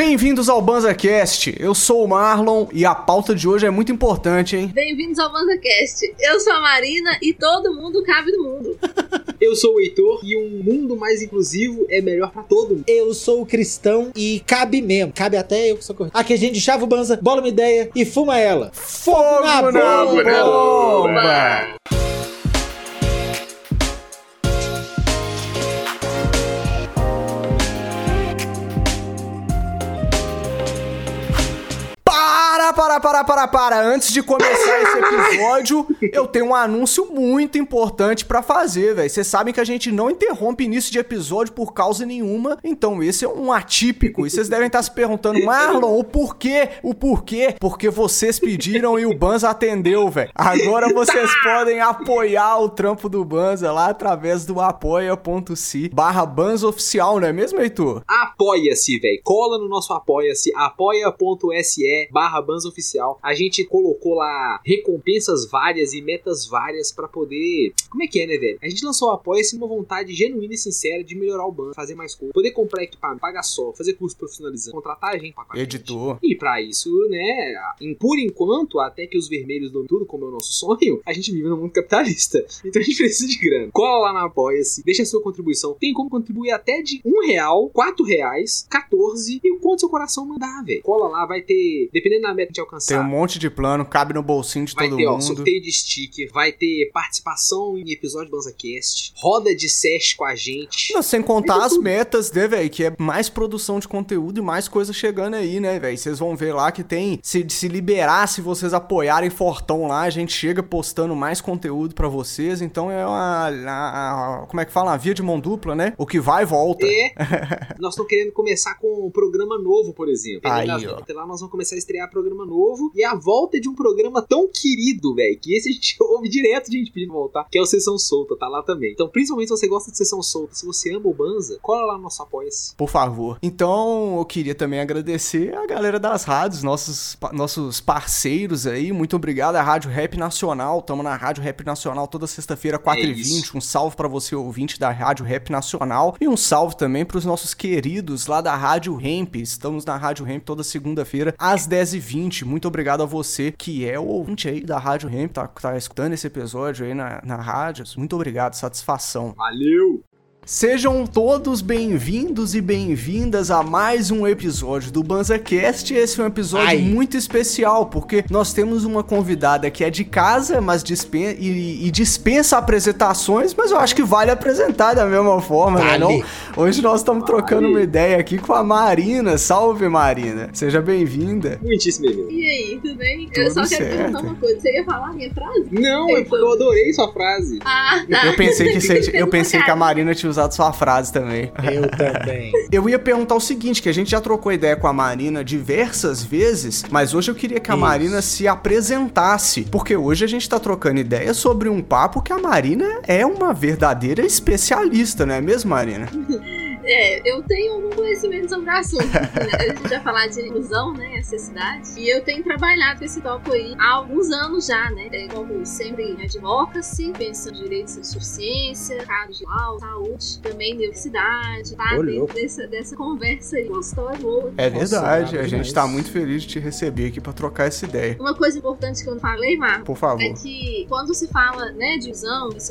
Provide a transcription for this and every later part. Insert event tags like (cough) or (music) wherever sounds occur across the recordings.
Bem-vindos ao BanzaCast. Eu sou o Marlon e a pauta de hoje é muito importante, hein? Bem-vindos ao BanzaCast. Eu sou a Marina e todo mundo cabe no mundo. (laughs) Eu sou o Heitor e um mundo mais inclusivo é melhor pra todo mundo. Eu sou o cristão e cabe mesmo. Cabe até eu que sou correto. Aqui a gente chava o banza, bola uma ideia e fuma ela. Fogo na bomba! Para, para, para, para, para. Antes de começar esse episódio, eu tenho um anúncio muito importante pra fazer, velho. Vocês sabem que a gente não interrompe início de episódio por causa nenhuma, então esse é um atípico. E vocês devem estar se perguntando, Marlon, o porquê? O porquê? Porque vocês pediram e o Banza atendeu, velho. Agora vocês podem apoiar o trampo do Banza lá através do apoia.se barra Banza não é mesmo, Heitor? Apoia-se, velho. Cola no nosso apoia-se, apoia.se barra. A gente colocou lá recompensas várias e metas várias pra poder... Como é que é, né, velho? A gente lançou o Apoia-se uma vontade genuína e sincera de melhorar o Banza, fazer mais coisa, poder comprar equipamento, pagar só, fazer curso profissionalizando, contratar a gente pra Editor. E pra isso, né, em- por enquanto, até que os vermelhos dominem tudo, como é o nosso sonho, a gente vive no mundo capitalista. (laughs) Então a gente precisa de grana. Cola lá na Apoia-se, deixa a sua contribuição. Tem como contribuir até de um real, quatro reais, 14 e o quanto seu coração mandar, velho. Cola lá, vai ter, dependendo da meta que a gente alcançar. Tem um monte de plano, cabe no bolsinho de Vai todo ter, mundo. sorteio de sticker, vai ter participação em episódio do BanzaCast, roda de SES com a gente. Não, sem contar as metas, né, velho? Que é mais produção de conteúdo e mais coisa chegando aí, né, velho? Vocês vão ver lá que tem. Se, se liberar, se vocês apoiarem Fortão lá, a gente chega postando mais conteúdo pra vocês. Então é uma. a- a- como é que fala? Uma via de mão dupla, né? O que vai, volta. É, (laughs) nós estamos querendo começar com um programa novo, por exemplo. Aí, ó. Até lá nós vamos começar a estrear programa novo. E a volta de um programa tão querido, velho, que esse a gente (laughs) ouve direto de gente pedindo voltar, que é o Sessão Solta, tá lá também. Então, principalmente se você gosta de Sessão Solta, se você ama o Banza, cola lá no nosso apoia-se. Por favor. Então, eu queria também agradecer a galera das rádios, nossos, nossos parceiros aí. Muito obrigado à Rádio Rap Nacional. Tamo na Rádio Rap Nacional toda sexta-feira, 4h20. isso. um salve pra você, ouvinte da Rádio Rap Nacional. E um salve também pros nossos queridos lá da Rádio Ramp. Estamos na Rádio Ramp toda segunda-feira, às 10h20. Muito obrigado a você que é o ouvinte aí da Rádio Ramp, tá, tá escutando esse episódio aí na, na rádio. Muito obrigado, satisfação. Valeu! Sejam todos bem-vindos e bem-vindas a mais um episódio do BanzaCast. Esse é um episódio Ai. muito especial, porque nós temos uma convidada que é de casa, mas dispen e, e dispensa apresentações, mas eu acho que vale apresentar da mesma forma, né? Vale. Não? Hoje nós estamos trocando uma ideia aqui com a Marina. Salve, Marina. Seja bem-vinda. Muitíssimo bem E aí, tudo bem? Tudo eu só quero certo. perguntar uma coisa. Você ia falar a minha frase? Não, é porque eu adorei sua frase. Ah, tá. Eu pensei que, (laughs) você- eu pensei que a. Marina tinha usado sua frase também. Eu também. (laughs) Eu ia perguntar o seguinte, que a gente já trocou ideia com a Marina diversas vezes, mas hoje eu queria que a Isso. Marina se apresentasse, porque hoje a gente tá trocando ideia sobre um papo que a Marina é uma verdadeira especialista, não é mesmo, Marina? (laughs) É, eu tenho algum conhecimento sobre o assunto. né? A gente vai falar de inclusão, né? Acessidade. E eu tenho trabalhado com esse tópico aí há alguns anos já, né? É, como sempre em advocacy, pensando em direitos de suficiência, casos de lau, saúde, também universidade, tá? Ô, Dentro dessa, dessa conversa aí gostosa, boa. É verdade, a gente tá muito feliz de te receber aqui pra trocar essa ideia. Uma coisa importante que eu não falei, Marco, Por favor. é que quando se fala né, de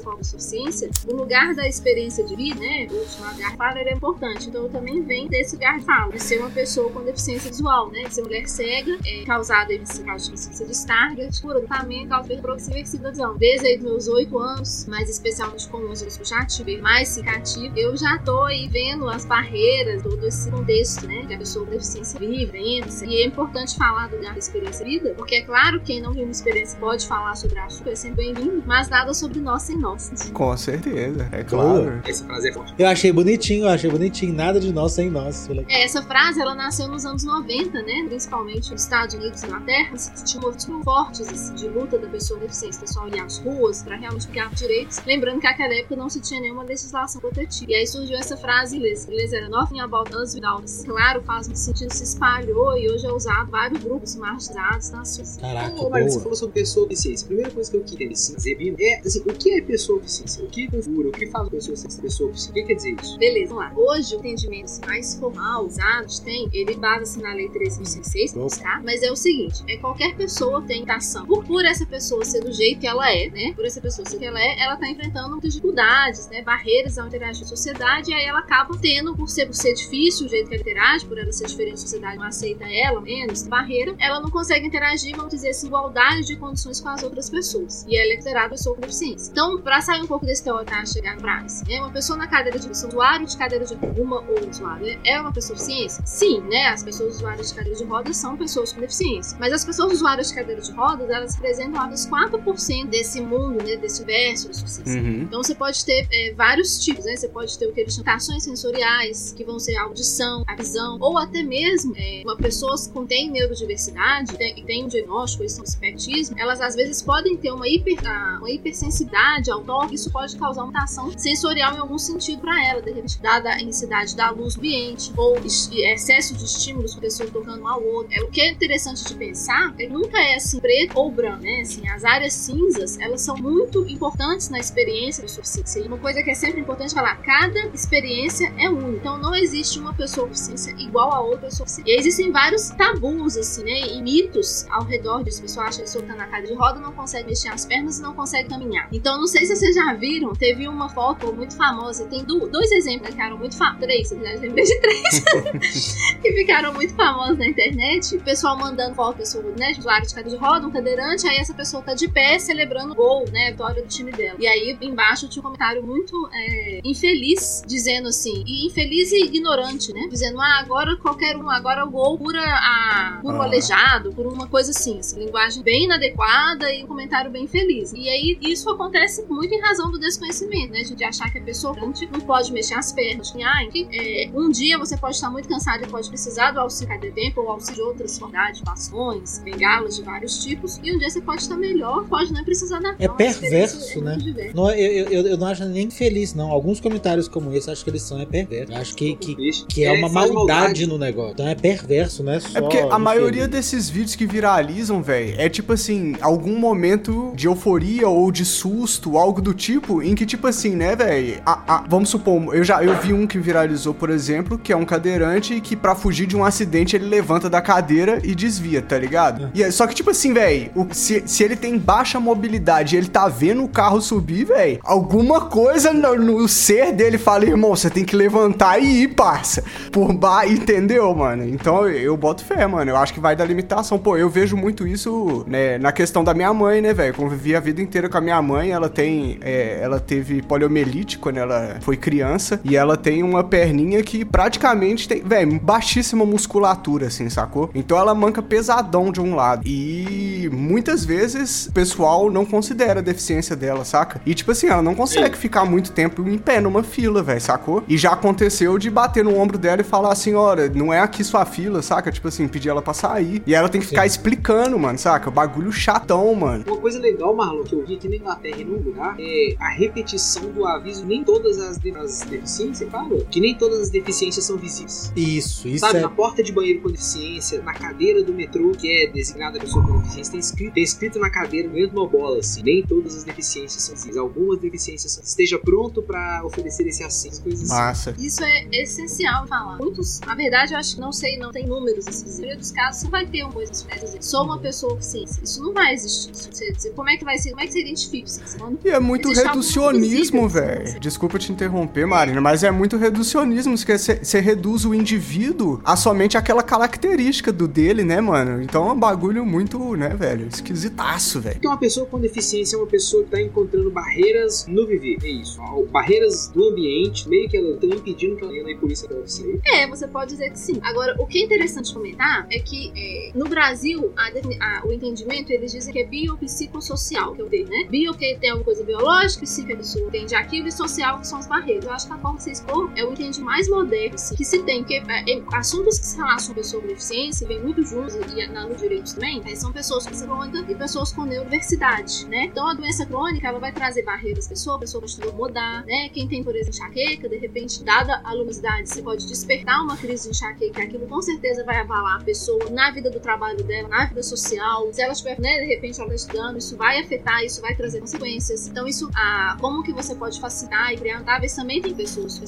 foco de suficiência, o lugar da experiência de vida, né, o chamado lugar fala, ele é importante. Então eu também venho desse lugar de fala, de ser uma pessoa com deficiência visual, né, de ser mulher cega, é, causada nesse caso de deficiência de Stargardt, por tratamento, causa de progressiva da visão. Desde aí dos meus oito anos, mais especialmente com os anos que eu já tive mais significativo, eu já tô aí vendo as barreiras, todo esse contexto, né, que a pessoa com deficiência vive, vendo, e é importante falar do lugar da experiência de vida, porque é claro, quem não tem uma experiência pode falar sobre a assunto, é sempre bem-vindo, mas nada sobre nós sem nós. Com certeza, é claro. Essa frase é forte. Eu achei bonitinho, eu achei bonitinho. Nada de nós sem nós. É, essa frase, ela nasceu nos anos 90, né? Principalmente nos Estados Unidos e Inglaterra, se tinha movimentos muito fortes assim, de luta da pessoa com deficiência. O pessoal ia às ruas para realmente pegar direitos. Lembrando que naquela época não se tinha nenhuma legislação protetiva. E aí surgiu essa frase em inglês. Em inglês era Nothing about us without us. Claro, faz muito sentido, se espalhou e hoje é usado em vários grupos marginalizados na sociedade. Caraca, Ô, Marina, você falou sobre pessoa com deficiência. A primeira coisa que eu queria assim, dizer, Bino, é assim, o que é pessoa com deficiência? O que configura? O que faz pessoa ser pessoa com deficiência? O que quer dizer isso? Beleza, vamos lá. Hoje o entendimento mais formal, usado, tem, ele basa-se na lei 13.6, tá? Mas é o seguinte, é qualquer pessoa tem ação. Por, por essa pessoa ser do jeito que ela é, né? Por essa pessoa ser que ela é, ela tá enfrentando muitas dificuldades, né? Barreiras ao interagir com a sociedade, e aí ela acaba tendo, por ser, por ser difícil o jeito que ela interage, por ela ser diferente, a sociedade não aceita ela, menos, barreira, ela não consegue interagir, vamos dizer assim, igualdade de condições com as outras pessoas. E ela é considerada pessoa com deficiência. Então, pra sair um pouco desse teórico, tá? chegar no prazo, né? Uma pessoa na cadeira de usuário de cadeira de uma ou usuário é uma pessoa com deficiência? Sim, né? As pessoas usuárias de cadeira de rodas são pessoas com deficiência. Mas as pessoas usuárias de cadeira de rodas, elas representam apenas 4% desse mundo, né? Desse verso de deficiência. Uhum. Então você pode ter é, vários tipos, né? Você pode ter o que eles chamam de ações sensoriais, que vão ser a audição, a visão, ou até mesmo é, uma pessoa que tem neurodiversidade e tem um diagnóstico, isso é um espectrismo, elas às vezes podem ter uma, hiper, uma hipersensibilidade ao toque, isso pode causar uma mutação sensorial em algum sentido para ela, de repente, dada intensidade da luz ambiente, ou excesso de estímulos, com a pessoa tocando um ao outro. É, o que é interessante de pensar é que nunca é assim preto ou branco, né? Assim, as áreas cinzas, elas são muito importantes na experiência do suficiência. E uma coisa que é sempre importante falar, cada experiência é única. Então não existe uma pessoa com deficiência igual a outra pessoa com deficiência. E existem vários tabus, assim, né? E mitos ao redor disso. A pessoa acha que tá na cadeira de roda, não consegue mexer as pernas e não consegue caminhar. Então não sei se vocês já viram, teve uma foto muito famosa, tem dois exemplos, né? Que eram muito famosos. Três, na verdade, lembrei de três. (laughs) que ficaram muito famosos na internet. O pessoal mandando foto, pessoa, né? Usuário de cadeira de roda, um cadeirante, aí essa pessoa tá de pé celebrando o gol, né? A vitória do time dela. E aí embaixo tinha um comentário muito é, infeliz, dizendo assim, e infeliz e ignorante, né? Dizendo, ah, agora qualquer um, agora o gol cura, a, cura o Ah. aleijado, por uma coisa assim, assim, linguagem bem inadequada e um comentário bem feliz. E aí isso acontece muito em razão do desconhecimento, né? De achar que a pessoa não pode mexer as pernas. Que, ah, é, um dia você pode estar muito cansado e pode precisar do auxílio de tempo ou auxílio de outras formas, bastões, bengalas de vários tipos. E um dia você pode estar melhor, pode não precisar da É Então, experiência perverso, é né? Não, eu, eu, eu não acho nem feliz, não. Alguns comentários como esse, acho que eles são é perverso. Eu acho que, que, que é, uma faz maldade, no negócio. Então é perverso, não é só. É porque a infeliz. maioria desses vídeos que viralizam, velho, é tipo assim, algum momento de euforia ou de susto, algo do tipo, em que tipo assim, né, velho? Vamos supor, eu já eu vi um que viralizou, por exemplo, que é um cadeirante que pra fugir de um acidente ele levanta da cadeira e desvia, tá ligado? E é- só que tipo assim, velho, se, se ele tem baixa mobilidade e ele tá vendo o carro subir, velho, alguma coisa no, no ser dele fala, irmão, você tem que levantar e ir, parça. Por baixo, entendeu, mano? Então eu, eu boto fé, mano. Eu acho que vai da limitação. Pô, eu vejo muito isso, né, na questão da minha mãe, né, velho? Convivi a vida inteira com a minha mãe. Ela tem. é, ela teve poliomielite quando ela foi criança. E ela tem uma perninha que praticamente tem, velho, baixíssima musculatura, assim, sacou? Então ela manca pesadão de um lado. E muitas vezes o pessoal não considera a deficiência dela, saca? E tipo assim, ela não consegue ficar muito tempo em pé numa fila, velho, sacou? E já aconteceu de bater no ombro dela e falar assim: olha, não é aqui sua fila, saca? Tipo assim, pedir ela pra sair. E ela tem que ficar explicando, mano, saca? Bagulho chatão, mano. Uma coisa legal, Marlon, que eu vi aqui na Inglaterra e num lugar, é a repetição do aviso. Nem todas as, de- as deficiências, que nem todas as deficiências são visíveis. Isso, isso Sabe, é. na porta de banheiro com deficiência, na cadeira do metrô, que é designada a pessoa com deficiência, tem escrito, tem escrito na cadeira, dentro de uma bola, assim. Nem todas as deficiências são visíveis. Algumas deficiências são. Esteja pronto pra oferecer esse acesso, coisas assim. Massa. Isso é essencial falar. Muitos, na verdade, eu acho que não sei, não tem números assim. Na maioria dos casos, você vai ter uma coisa assim, dizer, sou uma pessoa com ciência. Isso não vai existir. Você, você- como é que vai ser? Como é que você identifica isso? Você E é muito reducionismo, velho. assim. Desculpa te interromper, Marina, mas é muito reducionismo. Você reduz o indivíduo a somente aquela característica do dele, né, mano? Então é um bagulho muito, né, velho? Esquisitaço, velho. Porque uma pessoa com deficiência é uma pessoa que está encontrando barreiras no viver. É isso. Barreiras do ambiente, meio que ela estão impedindo que ela tenha por isso ela ser. É, você pode dizer que sim. Agora, o que é interessante comentar é que é, no Brasil, a a- o entendimento, eles dizem que é biopsicossocial, que eu dei, né? Bio, que tem alguma coisa biológica, psico, que a pessoa entende aquilo, e social, que são as barreiras. Eu acho que a forma que você expor é o entendimento mais moderno, assim, que se tem, porque é, é, assuntos que se relacionam com pessoa com deficiência vêm muito juntos, e, na- no direito também, é, são pessoas com crônica e pessoas com neurodiversidade, né? Então, a doença crônica, ela vai trazer barreiras às pessoas, a pessoa pode mudar, né? Quem tem, por exemplo, enxaqueca, de repente, dada a luminosidade, você pode despertar uma crise de enxaqueca, aquilo com certeza vai abalar a pessoa na vida do trabalho dela, na vida social. Se ela estiver, né, de repente, ela está estudando, isso vai afetar, isso vai trazer consequências. Então, isso, ah, como que você pode facilitar e criar táveis também tem pessoas com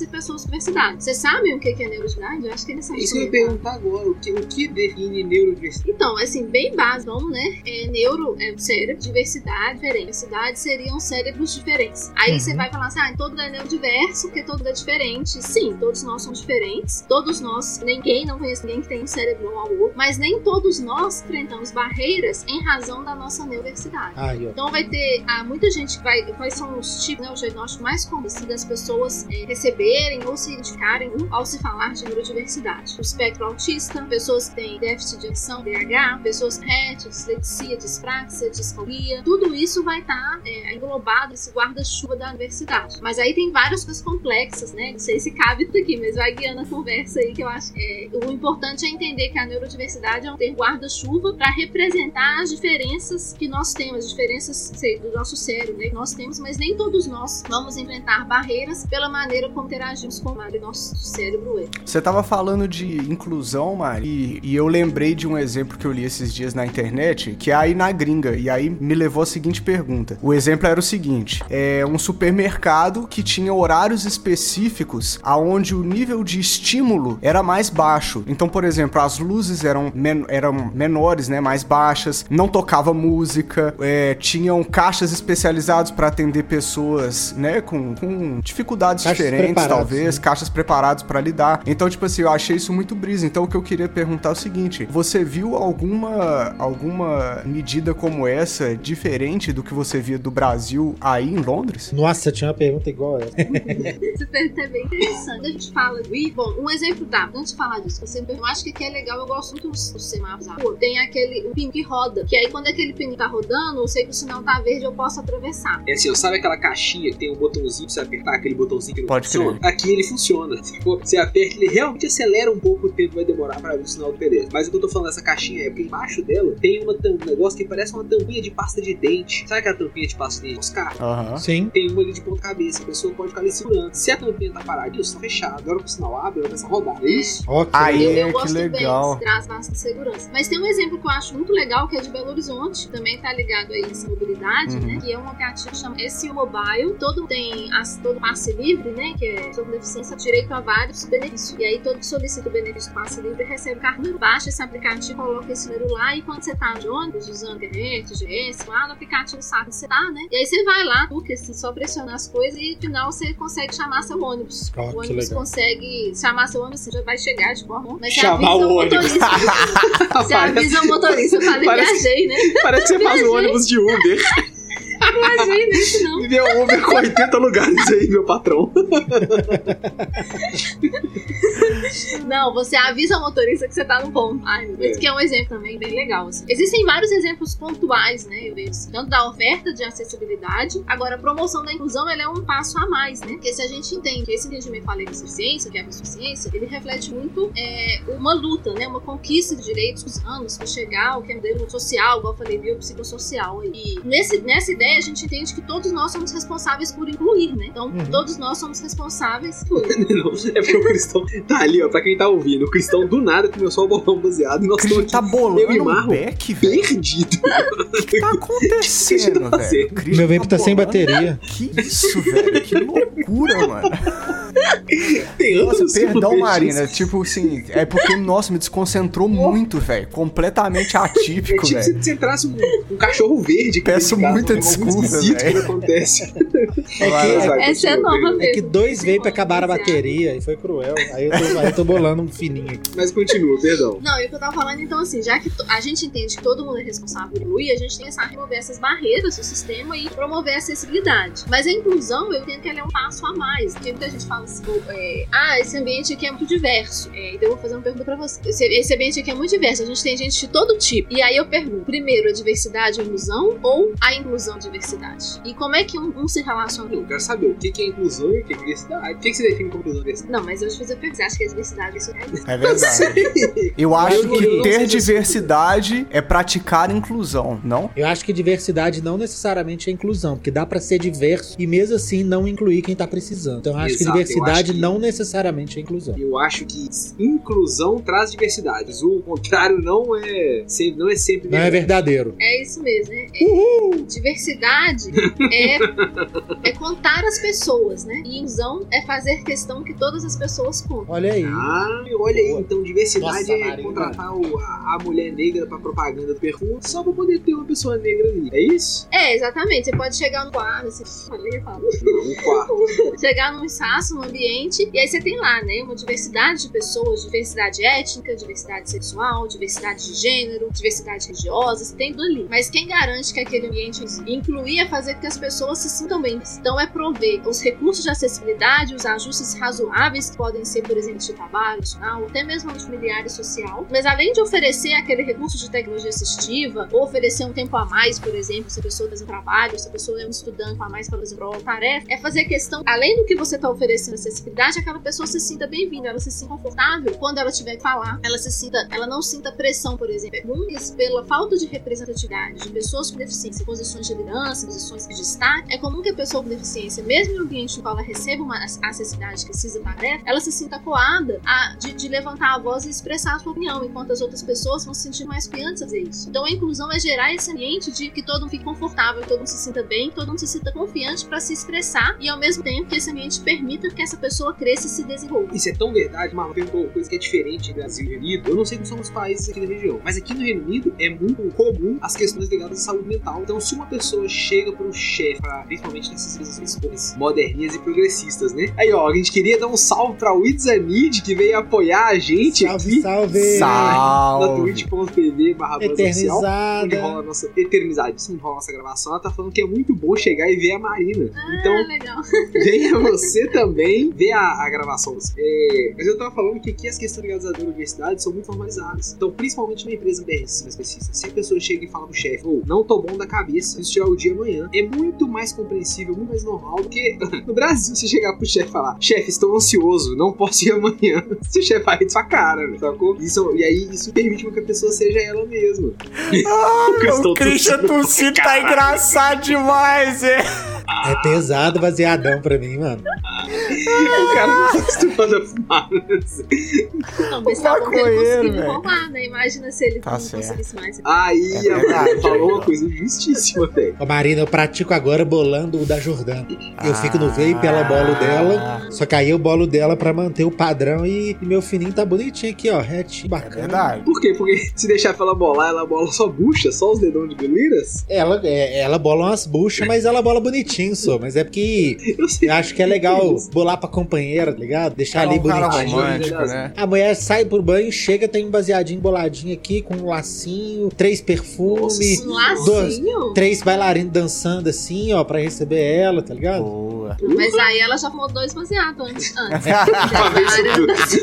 e pessoas diversidade. Vocês sabem o que é neurodiversidade? Eu acho que eles sabem. Isso eu ia perguntar agora, o que, o que define neurodiversidade? Então, assim, bem básico, né? É, neuro é o cérebro, diversidade diferente. Diversidade seriam cérebros diferentes. Aí Uhum. você vai falar assim, ah, todo é neurodiverso, porque todo é diferente. Sim, todos nós somos diferentes. Todos nós, ninguém, não conheço ninguém que tem um cérebro igual ao outro. Mas nem todos nós enfrentamos barreiras em razão da nossa neurodiversidade. Ó. Então vai ter ah, muita gente que vai. Quais são os tipos, né? O diagnóstico mais comum assim, das pessoas eh, receberem ou se identificarem ao se falar de neurodiversidade. O espectro autista, pessoas que têm déficit de atenção, DH, pessoas RET, dislexia, dispraxia, disforia. Tudo isso vai estar englobado nesse guarda-chuva da diversidade. Mas aí tem várias coisas complexas, né? Não sei se cabe tudo aqui, mas vai guiando a conversa aí que eu acho. É, o importante é entender que a neurodiversidade é um ter guarda-chuva para representar as diferenças que nós temos, as diferenças sei, do nosso cérebro, né? Que nós temos, mas nem todos nós vamos enfrentar barreiras pela maneira como interagimos com o nosso cérebro é. Você tava falando de inclusão, Mari, e, e eu lembrei de um exemplo que eu li esses dias na internet, que é aí na gringa, e aí me levou a seguinte pergunta. O exemplo era o seguinte: é um supermercado que tinha horários específicos aonde o nível de estímulo era mais baixo. Então, por exemplo, as luzes eram, men eram menores, né, mais baixas, não tocava música, é, tinham caixas especializados para atender pessoas, né, com, com dificuldades Caixas diferentes, preparadas, talvez, né? caixas preparados para lidar. Então, tipo assim, eu achei isso muito brisa. Então, o que eu queria perguntar é o seguinte: você viu alguma alguma medida como essa diferente do que você via do Brasil aí em Londres? Nossa, tinha uma pergunta igual a essa. (laughs) Essa pergunta é bem interessante. A gente fala de. Bom, um exemplo dá. Antes de falar disso, você me perguntou, eu acho que aqui é legal, eu gosto muito dos, dos semáforos. rua. Tem aquele o pino que roda. Que aí, quando aquele pino tá rodando, eu sei que o sinal tá verde, eu posso atravessar. É assim, ó, sabe aquela caixinha que tem um botãozinho pra você apertar, aquele botãozinho que não Pode funciona? Aqui ele funciona. Você aperta, ele realmente acelera um pouco o tempo que vai demorar pra abrir o sinal do pedestre. Mas o que eu tô falando dessa caixinha é porque embaixo dela tem uma um negócio que parece uma tampinha de pasta de dente. Sabe aquela tampinha de pasta de dente dos carros? Aham. Sim. Tem uma ali de ponta cabeça, a pessoa pode ficar ali segurando. Se a tampinha tá parada, isso tá fechado. Agora que o sinal abre, ela começa a rodar. É isso? Ok. Aí- eu, eu que legal. bem, traz bastante segurança. Mas tem um exemplo que eu acho muito legal, que é de Belo Horizonte, também tá ligado aí essa mobilidade, Uhum. né? Que é um aplicativo que chama SU Mobile. Todo tem as, todo passe livre, né? Que é sobre deficiência, direito a vários benefícios. E aí todo que solicita o benefício do passe livre recebe cartão. Baixa esse aplicativo, coloca esse número lá e quando você tá de ônibus, usando internet, GS, lá no aplicativo sabe onde você tá, né? E aí você vai lá, porque assim, só pressionar as coisas e no final você consegue chamar seu ônibus. Ó, o ônibus consegue chamar seu ônibus, você já vai chegar de forma. Mas você Chamar avisa o ônibus. motorista. (laughs) Você avisa o motorista, eu falei, Parece- viajei, né? Parece que você faz o ônibus de Uber. (laughs) Né? Isso não. Meu Uber com 80 lugares aí, meu patrão. Não, você avisa o motorista que você tá no ponto. Ai. É. Que é um exemplo também bem legal. assim. Existem vários exemplos pontuais, né? Eu vejo. assim, Tanto da oferta de acessibilidade. Agora, a promoção da inclusão ela é um passo a mais, né? Porque se a gente entende que esse entendimento falei de suficiência, que é a suficiência, ele reflete muito é, uma luta, né? Uma conquista de direitos dos anos para chegar ao que é modelo social, igual eu falei, biopsicossocial. E nesse, nessa ideia, a gente entende que todos nós somos responsáveis por incluir, né? Então, Uhum. todos nós somos responsáveis por. (laughs) Não, é porque o Cristão tá ali, ó, pra quem tá ouvindo. O Cristão do nada começou a bolar um baseado e nós estamos tá aqui bolando eu e um Marlon beck, velho. perdido. (laughs) O que tá (laughs) acontecendo, Deixa eu fazer. velho? Meu vape tá sem bolando- bateria. Que isso, velho? Que loucura, mano. Tem Nossa, que perdão, Marina. isso. Tipo assim, é porque, nossa, me desconcentrou muito, velho. Completamente É atípico, tipo se velho. você entrasse um, um cachorro verde. Peço muita um desculpa, esquisito que acontece. É que, Essa é nova Pedro. é que mesmo. dois vape acabaram a viciado. bateria e foi cruel. Aí eu tô, aí eu tô bolando um fininho aqui. Mas continua, perdão. Não, e o que eu tava falando, então, assim, já que to- a gente entende que todo mundo é responsável por incluir, a gente tem que remover essas barreiras do sistema e promover a acessibilidade. Mas a inclusão, eu entendo que ela é um passo a mais. Porque muita gente fala assim, é, ah, esse ambiente aqui é muito diverso. É, então eu vou fazer uma pergunta pra você. Esse, esse ambiente aqui é muito diverso, a gente tem gente de todo tipo. E aí eu pergunto, primeiro, a diversidade e a inclusão ou a inclusão e diversidade? E como é que um, um se relaciona Eu quero saber o que é inclusão e o que é diversidade. O que que você define como inclusão e diversidade? Não, mas eu te fazer pergunta. Você acha que a diversidade isso é? É verdade. (laughs) Eu acho Eu que ter se- diversidade é praticar inclusão, não? Eu acho que diversidade não necessariamente é inclusão, porque dá pra ser diverso e mesmo assim não incluir quem tá precisando. Então eu acho Exato, que diversidade que- não necessariamente é inclusão. Eu acho que inclusão traz diversidade. O contrário não é sempre, não é sempre Não é verdadeiro. É isso mesmo, né? É- diversidade é, é contar as pessoas, né? E inclusão é fazer questão que todas as pessoas contem. Olha aí. Ah, olha aí, então diversidade Nossa, é contratar o- a, a mulher negra pra propaganda do perfume só pra poder ter uma pessoa negra ali. É isso? É, exatamente. Você pode chegar no quadro, assim, falei, falo. Um quarto. (laughs) chegar num espaço, num ambiente, e aí você tem lá, né, uma diversidade de pessoas, diversidade étnica, diversidade sexual, diversidade de gênero, diversidade religiosa, você tem tudo ali. Mas quem garante que aquele ambiente incluir é fazer com que as pessoas se sintam bem. Então é prover os recursos de acessibilidade, os ajustes razoáveis, que podem ser, por exemplo, de trabalho, nacional, até mesmo familiar e social. Mas além de oferecer aquele recurso de tecnologia assistiva, ou oferecer um tempo a mais, por exemplo, se a pessoa faz um trabalho, se a pessoa é um estudante a mais para fazer uma tarefa, é fazer questão, além do que você está oferecendo acessibilidade, aquela pessoa se sinta bem-vinda, ela se sinta confortável quando ela tiver que falar, ela se sinta, ela não sinta pressão, por exemplo. Muitas, pela falta de representatividade de pessoas com deficiência, posições de liderança, posições de destaque, é comum que a pessoa com deficiência, mesmo em um ambiente no qual ela receba uma acessibilidade que precisa tarefa, ela se sinta coada a, de, de levantar a voz e expressar a sua opinião, enquanto as outras pessoas vão se sentir mais confiantes a fazer isso. Então a inclusão é gerar esse ambiente de que todo mundo fique confortável, todo mundo se sinta bem, todo mundo se sinta confiante para se expressar e ao mesmo tempo que esse ambiente permita que essa pessoa cresça e se desenvolva. Isso é tão verdade, Marlon uma coisa que é diferente do Brasil e Reino Unido. Eu não sei como são os países aqui da região, mas aqui no Reino Unido é muito comum as questões ligadas à saúde mental. Então, se uma pessoa chega pro chefe, principalmente nessas empresas moderninhas e progressistas, né? Aí, ó, a gente queria dar um salve pra Wizanid, que veio apoiar a gente Salve, aqui salve! na Salve! twitch.tv barra Oficial, onde rola Eternizada. a nossa eternizadíssima, onde rola a nossa gravação. Ela tá falando que é muito bom chegar e ver a Marina. Então, Ah, legal. (laughs) venha você também ver a, a gravação. É, mas eu tava falando que aqui as questões ligadas à universidade são muito formalizadas. Então, principalmente na empresa BRC mais específica, se a pessoa chega e fala pro chefe, ô, não tô bom da cabeça, isso é o dia amanhã, é muito mais compreensível, muito mais normal do que (laughs) no Brasil você chegar pro chefe e falar, chefe, estou ansioso, não posso ir amanhã. (laughs) Se o chefe vai de sua cara, né? sacou? Isso, e aí isso permite que a pessoa seja ela mesma. (laughs) o Christian Tussi tá Caralho. engraçado demais, é. É pesado baseadão pra mim, mano. o cara não tá acostumado a fumar. né? Não, mas tá bom que ele conseguiu enrolar, né? Imagina se ele Tá não certo. conseguisse mais. Aí É a falou uma coisa justíssima, velho. Marina, eu pratico agora bolando o da Jordana. Eu fico no vape, ela bolo dela. Só que aí eu bolo dela pra manter o padrão e, e meu fininho tá bonitinho aqui, ó. Retinho, É bacana. verdade. Por quê? Porque se deixar pra ela bolar, ela bola só bucha, só os dedão de goliras? Ela, é, ela bola umas buchas, mas ela bola bonitinho, só. Mas é porque (laughs) Eu sei. eu acho que é legal bolar pra companheira, tá ligado? Deixar É ali um bonitinho. romântico, né? A mulher sai pro banho, chega, tem um baseadinho boladinho aqui, com um lacinho, três perfumes, Um lacinho? três bailarinos dançando assim, ó, pra receber ela, tá ligado? Boa. Mas aí ela já fumou dois baseados antes. (laughs) antes.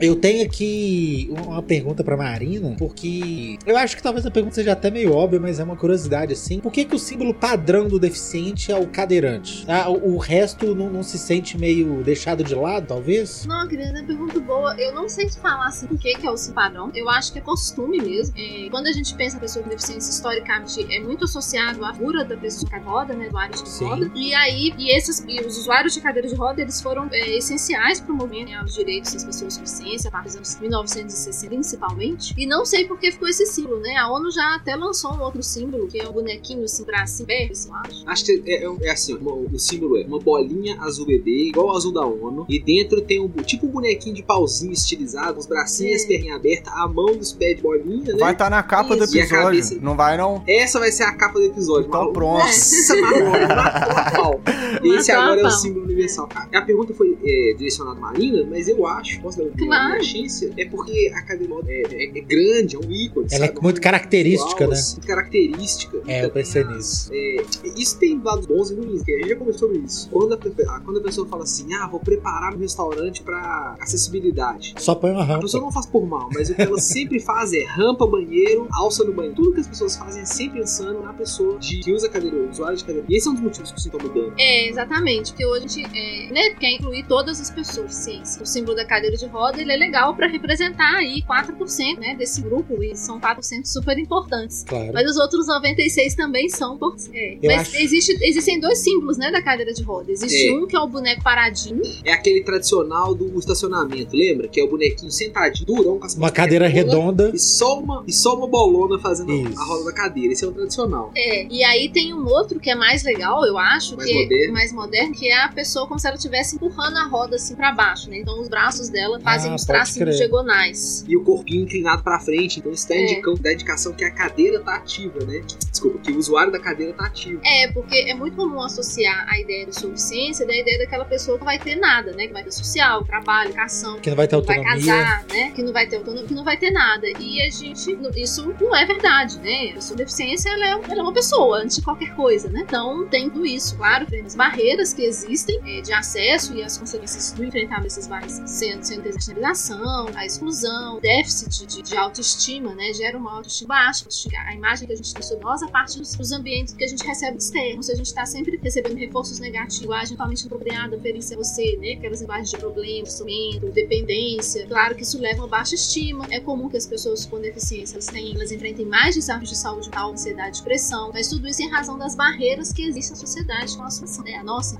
Eu tenho aqui uma pergunta pra Marina, porque eu acho que talvez a pergunta seja até meio óbvia, mas é uma curiosidade assim. Por que, que o símbolo padrão do deficiente é o cadeirante? Ah, o, o resto não, não se sente meio deixado de lado, talvez? Não, querida, é uma pergunta boa. Eu não sei te falar assim o que que é o padrão. Eu acho que é costume mesmo. É, quando a gente pensa em pessoa com deficiência, historicamente, é muito associado à figura da pessoa de roda, né? Do área de Sim. roda. E aí, e esses, e os usuários de cadeira de roda, eles foram é, essenciais para o movimento né, aos direitos das pessoas com deficiência, a partir dos anos 1960, principalmente. E não sei por que ficou esse símbolo, né? A ONU já até lançou um outro símbolo, que é o bonequinho assim, braço aberto, assim, eu acho. Acho que é, é- é assim, uma- o símbolo é uma bolinha azul bebê, igual o azul da ONU, e dentro tem um tipo um bonequinho de pauzinho estilizado, os bracinhos, É. perninha aberta, a mão dos pés de bolinha, né? Vai estar na capa do Isso. A episódio. cabeça- Não vai, não? Essa vai ser a capa do episódio. Então Malu. pronto. Nossa, a pau. Esse Matou a agora é o símbolo universal. A, a pergunta foi é, direcionada à Marina, mas eu acho, posso dar uma Claro. ciência, é porque a cadeira de roda é, é- é grande, é um ícone. Ela é sabe? muito característica, Igual, né? assim, Muito característica. É, eu pensei nisso. É, isso tem lados bons e ruins, que a gente já conversou sobre isso. Quando a, pe- a- quando a pessoa fala assim, ah, vou preparar um restaurante pra acessibilidade. Só põe uma A rampa. pessoa não faz por mal, mas o que ela sempre faz é rampa, banheiro, alça no banheiro. Tudo que as pessoas fazem é sempre pensando na pessoa de, que usa cadeira, usuário de cadeira. E esse é um dos motivos que o símbolo tá mudando. É, exatamente. Porque hoje a gente é, né, quer incluir todas as pessoas ciência. O símbolo da cadeira de roda ele é legal para representar aí 4% né, desse grupo, e são 4% super importantes. Claro. Mas os outros 96 também são. É. Mas acho- existe, existem dois símbolos né, da cadeira de roda. Existe É. um que é o boneco paradinho. É aquele tradicional do estacionamento, lembra? Que é o bonequinho sentadinho, durão, com as Uma cadeira redonda. E só uma, e só uma bolona fazendo Isso. a roda da cadeira. Esse é o tradicional. É. E aí tem um outro que é mais legal, eu acho, Mais que moderno. é mais moderno, que é a pessoa como se ela estivesse empurrando a roda assim pra baixo, né? Então os braços dela fazem Ah, uns tracinhos diagonais. E o corpinho inclinado pra frente. Então isso tá É. indicando, dá indicação que a cadeira tá ativa, né? Desculpa, que o usuário da cadeira tá ativo. É, porque é muito comum associar a ideia de suficiência da ideia daquela pessoa que vai ter nada, né? Que vai ter social, trabalho, educação, Que não vai ter que vai autonomia. casar, né? Que não vai ter autonomia, que não vai ter nada. E a gente, isso não é verdade, né? A sua deficiência, ela é, ela é uma pessoa, antes de qualquer coisa, né? Então, tem tudo isso. Claro, as barreiras que existem é, de acesso e as consequências do enfrentamento dessas barreiras, sendo, sendo a a exclusão, déficit de, de autoestima, né? Gera uma autoestima baixa. A imagem que a gente tem sobre nós a partir dos, dos ambientes que a gente recebe externos. Se a gente está sempre recebendo reforços negativos, linguagem totalmente apropriada, oferecer a você, né? Aquelas linguagens de problema, sofrimento, dependência. Claro que isso leva a baixa estima. É comum que as pessoas com deficiência elas, tenham, elas enfrentem mais desafios de saúde mental, ansiedade, depressão, mas tudo isso em razão das barreiras que existem sociedade com a sua, né? A nossa.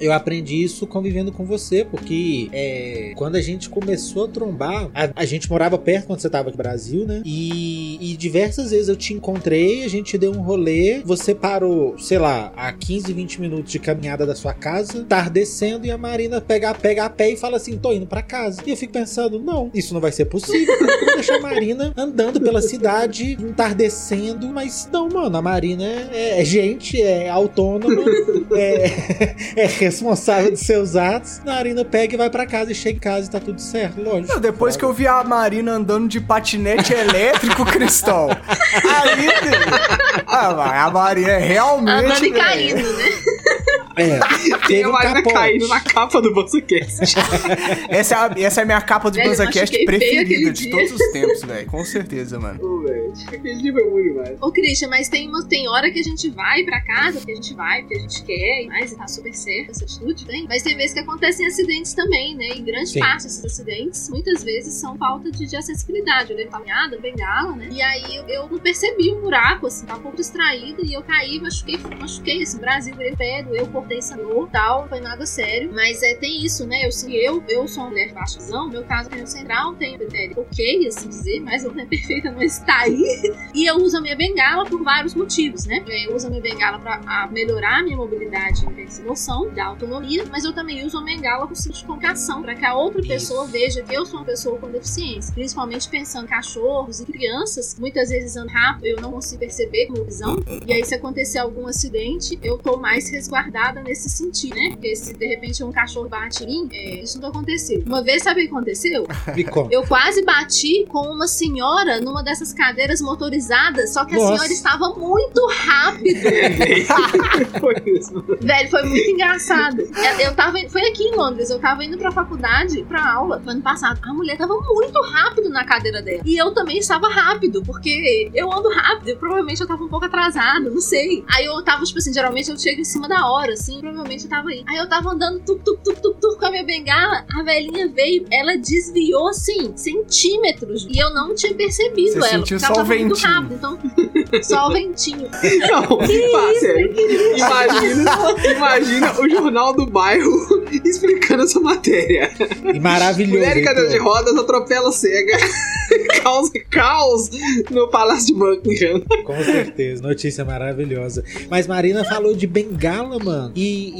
Eu aprendi isso convivendo com você, porque é, quando a gente começou a trombar, a, a gente morava perto quando você tava aqui no Brasil, né? E, e diversas vezes eu te encontrei, a gente deu um rolê, você parou, sei lá, a 15, 20 minutos de caminhada da sua casa, descendo e a Marina pega, pega a pé e fala assim: tô indo pra casa. E eu fico pensando, não, isso não vai ser possível. Vou deixar a Marina andando pela cidade, entardecendo, mas não, mano, a Marina é, é gente, é autônoma, é, (laughs) é responsável dos seus atos. A Marina pega e vai pra casa e chega em casa e tá tudo certo, lógico. Não, depois que eu vi a Marina andando de patinete elétrico, Cristão. Aí. Ah, a Marina é realmente. Andando e caindo, né? É, (laughs) teve um capote. caindo na capa do BanzaCast. (laughs) Essa é, a, essa é a minha capa do eu BanzaCast preferida de dia. todos os tempos, velho. Com certeza, mano. Pô, velho. Aquele dia foi muito demais. Ô, Christian, mas tem, uma, tem hora que a gente vai pra casa, porque a gente vai, porque a gente quer, mas e tá super certo essa atitude, tem. Mas tem vezes que acontecem acidentes também, né? E grande Sim. parte desses acidentes, muitas vezes, são falta de, de acessibilidade. Eu lembro caminhada, bengala, né? E aí eu, eu não percebi o buraco, assim, tava um pouco distraída e eu caí, machuquei, machuquei, assim, Brasil, virei pé, eu cortei sangrou, tal, não foi nada sério. Mas é, tem isso, né? Eu, sim, eu, eu sou uma mulher de baixa visão, meu caso é central, tenho periférico ok, assim dizer, mas não é (laughs) perfeita, mas tá aí. E eu uso a minha bengala por vários motivos, né? Eu uso a minha bengala pra a, melhorar a minha mobilidade e noção da autonomia, mas eu também uso a bengala com sentido de comunicação, para que a outra Isso. pessoa veja que eu sou uma pessoa com deficiência. Principalmente pensando em cachorros e crianças, muitas vezes andam rápido, eu não consigo perceber com visão. E aí, se acontecer algum acidente, eu tô mais resguardada nesse sentido, né? Porque se de repente um cachorro bate em mim, é, isso não aconteceu. Uma vez, sabe o que aconteceu? (laughs) Eu quase bati com uma senhora numa dessas cadeiras motorizadas, só que a Nossa. senhora estava muito rápido. (laughs) foi isso. Velho, foi muito engraçado. Eu, tava, foi aqui em Londres, eu tava indo pra faculdade, pra aula, foi ano passado. A mulher tava muito rápido na cadeira dela. E eu também estava rápido, porque eu ando rápido, provavelmente eu tava um pouco atrasado, não sei. Aí eu tava, tipo assim, geralmente eu chego em cima da hora, assim, provavelmente eu tava aí. Aí eu tava andando tuc, tuc, tuc, tuc, tuc com a minha bengala, a velhinha veio, ela desviou, assim, centímetros. E eu não tinha percebido Você ela, sentiu porque ela só o tava muito ventinho. rápido, então... (laughs) só o ventinho. (laughs) Não, pá, sério. Imagina, imagina o jornal do bairro (laughs) explicando essa matéria. E maravilhoso. Mulher em cadeira de Heitor. rodas atropela cega. (laughs) Causa caos no Palácio de Buckingham. Com certeza, notícia maravilhosa. Mas Marina falou de bengala, mano. E,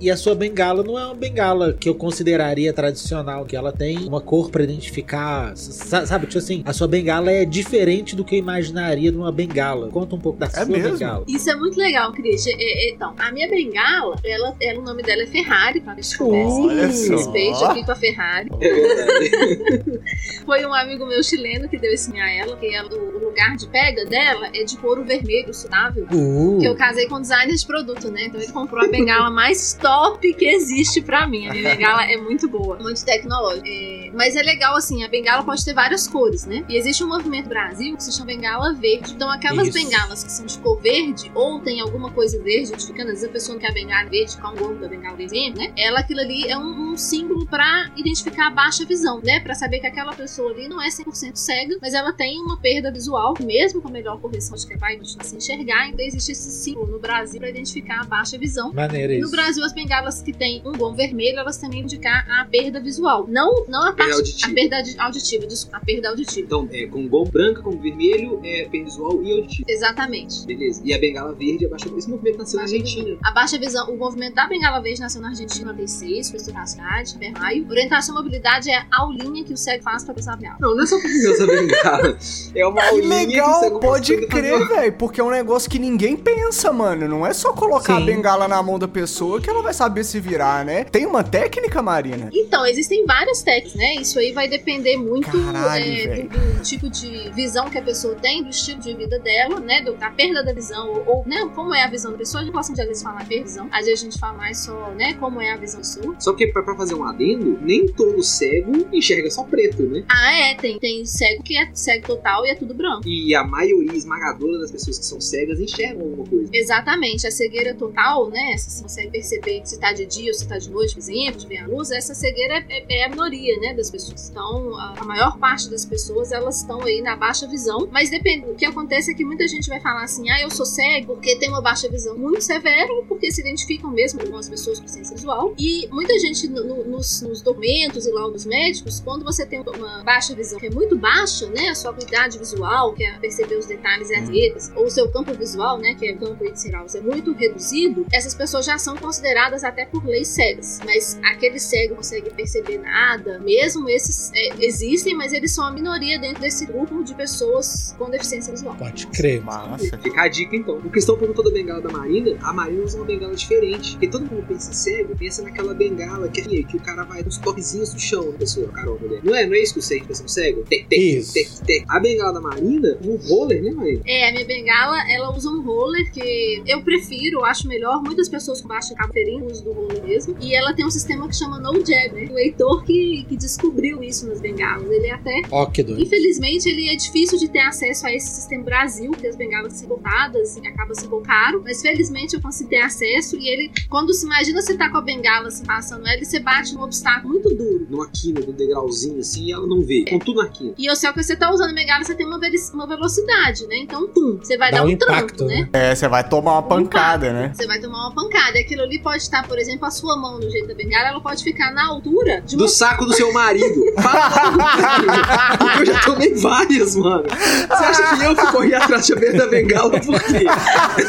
e, e a sua bengala não é uma bengala que eu consideraria tradicional, que ela tem uma cor pra identificar. sa- Sabe, tipo assim, a sua bengala é diferente do que eu imaginaria de uma bengala. Conta um pouco da sua mesmo? bengala. Isso é muito legal, Christian. É, é, então, a minha bengala, ela, ela, o nome dela é Ferrari, pra gente conversa. Olha só. Respeito aqui com a Ferrari. É verdade. (laughs) Foi um amigo meu chileno que deu esse nome a ela, que ela, o, o lugar de pega dela é de couro vermelho sudável. Uh, Porque eu casei com designer de produto, né? Então ele comprou a bengala mais top que existe pra mim. A minha bengala é muito boa, muito tecnológica. É, mas é legal, assim, a bengala pode ter várias cores, né? E existe um movimento no Brasil que se chama bengala verde. Então aquelas Isso. bengalas que são de cor verde, ou tem alguma coisa verde identificando, às vezes a pessoa não quer a bengala verde, com o gorro da bengala verde, né? Ela, aquilo ali é um, um símbolo pra identificar a baixa visão, né? Pra saber que aquela pessoa ali não é 100% cega, mas ela tem uma perda visual, mesmo com a melhor correção de que vai continuar se enxergar. Então existe esse símbolo no Brasil pra identificar a baixa visão. maneiro No. Brasil, as bengalas que têm um gomo vermelho, elas também indicar a perda visual. Não, não a Perda parte. auditiva. A perda audi- auditiva, desculpa, a perda auditiva. Então, é, com gom branca, com vermelho, é perda visual e auditivo. Exatamente. Beleza. E a bengala verde abaixa. Esse movimento nasceu na Argentina. A baixa visão, o movimento da bengala verde nasceu na Argentina em 96, foi estudar a cidade, Berraio. Orientação à mobilidade é a aulinha que o cego faz pra pensar viagem. Não, não é só essa bengala. É uma Que que legal, cego pode crer, velho. Porque é um negócio que ninguém pensa, mano. Não é só colocar Sim. a bengala na mão da pessoa que ela vai saber se virar, né? Tem uma técnica, Marina? Então, existem várias técnicas, né? Isso aí vai depender muito Caralho, é, do, do tipo de visão que a pessoa tem, do estilo de vida dela, né? Do, da perda da visão, ou, ou, né? Como é a visão da pessoa. A gente gosta de às vezes falar perda visão. Às vezes a gente fala mais só, né? Como é a visão sua. Só que pra, pra fazer um adendo, nem todo cego enxerga só preto, né? Ah, é, tem, tem cego que é cego total e é tudo branco. E a maioria esmagadora das pessoas que são cegas enxergam alguma coisa. Exatamente, a cegueira total, né? Se você consegue perceber se tá de dia ou se tá de noite, por exemplo, de ver a luz, essa cegueira é, é a minoria, né, das pessoas. Então, a, maior parte das pessoas, elas estão aí na baixa visão, mas depende. O que acontece é que muita gente vai falar assim, ah, eu sou cego porque tem uma baixa visão muito severa, ou porque se identificam mesmo com as pessoas com ciência visual. E muita gente no- no- nos, nos documentos e laudos médicos, quando você tem uma baixa visão que é muito baixa, né, a sua habilidade visual, que é perceber os detalhes e as letras, ou o seu campo visual, né, que é o campo editorial, é muito reduzido, essas pessoas já são consideradas até por leis cegas. Mas aquele cego não consegue perceber nada, mesmo esses é, existem, mas eles são a minoria dentro desse grupo de pessoas com deficiência visual. Pode crer. Massa. Fica a dica então. O questão perguntou da bengala da Marina, a Marina usa uma bengala diferente. Porque todo mundo pensa em cego, pensa naquela bengala que, que o cara vai nos toquezinhos do chão da pessoa, caramba, mulher. Não é, não é isso que você pensa no cego? Tec, tec, Isso. tec, tec. A bengala da Marina, um roller, né, Marina? É, a minha bengala, ela usa um roller que eu prefiro, eu acho melhor. Muitas pessoas com baixa acabam o uso do roller mesmo. E ela tem um sistema que chama No Jab, né? O Heitor que, que descobriu isso nas bengalas. Ele até Ó, que doido. Infelizmente, ele é difícil de ter acesso a esse sistema Brasil, porque as bengalas são importadas e acaba sendo caro. Mas felizmente eu consegui ter acesso e ele, quando se imagina você tá com a bengala assim, passando ela, e você bate num obstáculo muito duro. Numa quina, num degrauzinho assim, e ela não vê. Com tudo na quina. E o céu que você tá usando a bengala, você tem uma, uma velocidade, né? Então, pum, você vai Dá dar um um impacto, tranco, né? né? É, você vai tomar uma pancada, né? Você vai tomar uma pancada. E aquilo ali pode estar, por exemplo, a sua mão no jeito da bengala, ela pode ficar na altura de uma Do saco do seu marido. (laughs) Fala eu já tomei várias, mano. Você acha que eu que corri atrás de da bengala por quê?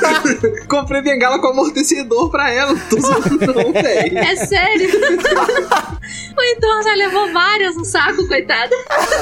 (laughs) Comprei bengala com amortecedor pra ela. Não tô zoando, não, velho. É sério? (laughs) o Heitor já levou várias no saco, coitado.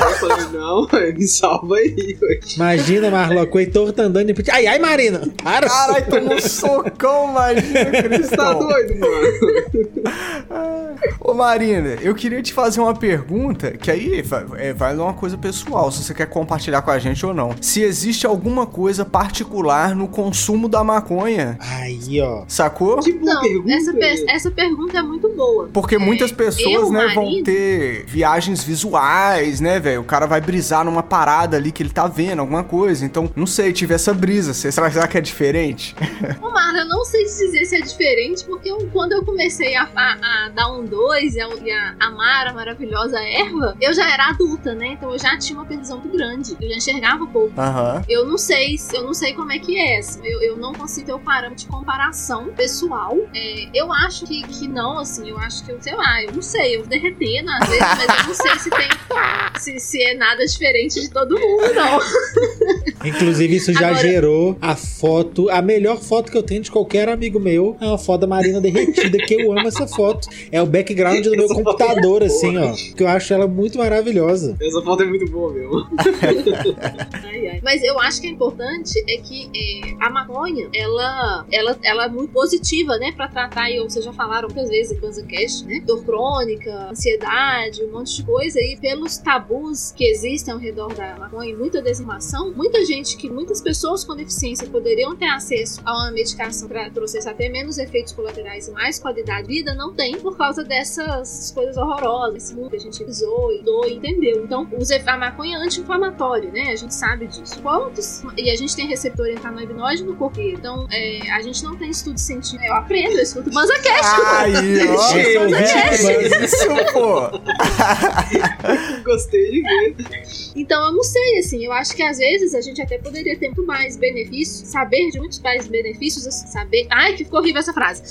Eu falei, não, (laughs) me salva aí, velho. Imagina, Marlock, o Heitor tá andando e... Ai, ai, Marina! Para! Caralho, tomou um socão, imagina, (laughs) Você tá doido, mano? (laughs) Ô Marina, eu queria te fazer uma pergunta, que aí vai, é, vai uma coisa pessoal, se você quer compartilhar com a gente ou não. Se existe alguma coisa particular no consumo da maconha, Aí, ó. sacou? Que boa Não, pergunta. essa, per- essa pergunta é muito boa. Porque muitas pessoas, eu, né, vão marido- ter viagens visuais, né, velho? O cara vai brisar numa parada ali que ele tá vendo, alguma coisa. Então, não sei, tive essa brisa. Você- Será, que é diferente? (laughs) Ô, Marla, eu não sei dizer se é diferente, porque eu- quando eu comecei a, a- a dar um dois e a, e a amar a maravilhosa erva, eu já era adulta, né? Então eu já tinha uma previsão muito grande. Eu já enxergava pouco. Aham. Eu não sei, se- eu não sei como é que é. Eu, eu não consigo ter o parâmetro de comparação pessoal. É, eu acho que, que não, assim, eu acho que eu, sei lá, eu não sei, eu derretendo às vezes, mas eu não sei se tem. Se, se é nada diferente de todo mundo, não. (laughs) Inclusive, isso já Agora- gerou a foto, a melhor foto que eu tenho de qualquer amigo meu. É uma foto da Marina derretida, que eu amo essa foto. É o background do meu Essa foto computador, é assim, ó. Que eu acho ela muito maravilhosa. Essa foto é muito boa, meu. (laughs) Ai, ai. Mas eu acho que é importante é que é, a maconha, ela, ela, ela é muito positiva, né? Pra tratar, e vocês já falaram muitas vezes em BanzaCast, né? Dor crônica, ansiedade, um monte de coisa. E pelos tabus que existem ao redor da maconha, e muita desinformação, muita gente que muitas pessoas com deficiência poderiam ter acesso a uma medicação para processar até menos efeitos colaterais e mais qualidade de vida, não tem por causa dessas coisas horrorosas, esse mundo que a gente usou e doou e entendeu. Então, a maconha anti-inflamatória, né? A gente sabe disso. Quantos? E a gente tem receptor endocannabinoide no corpo. Então, é, a gente não tem estudo científico. Eu aprendo, eu escuto Manzacast. Aí, ó. É É isso, pô. (laughs) Gostei. (laughs) Então, eu não sei, assim, eu acho que às vezes a gente até poderia ter muito mais benefícios, saber de muitos mais benefícios, assim, saber. Ai, que ficou horrível essa frase.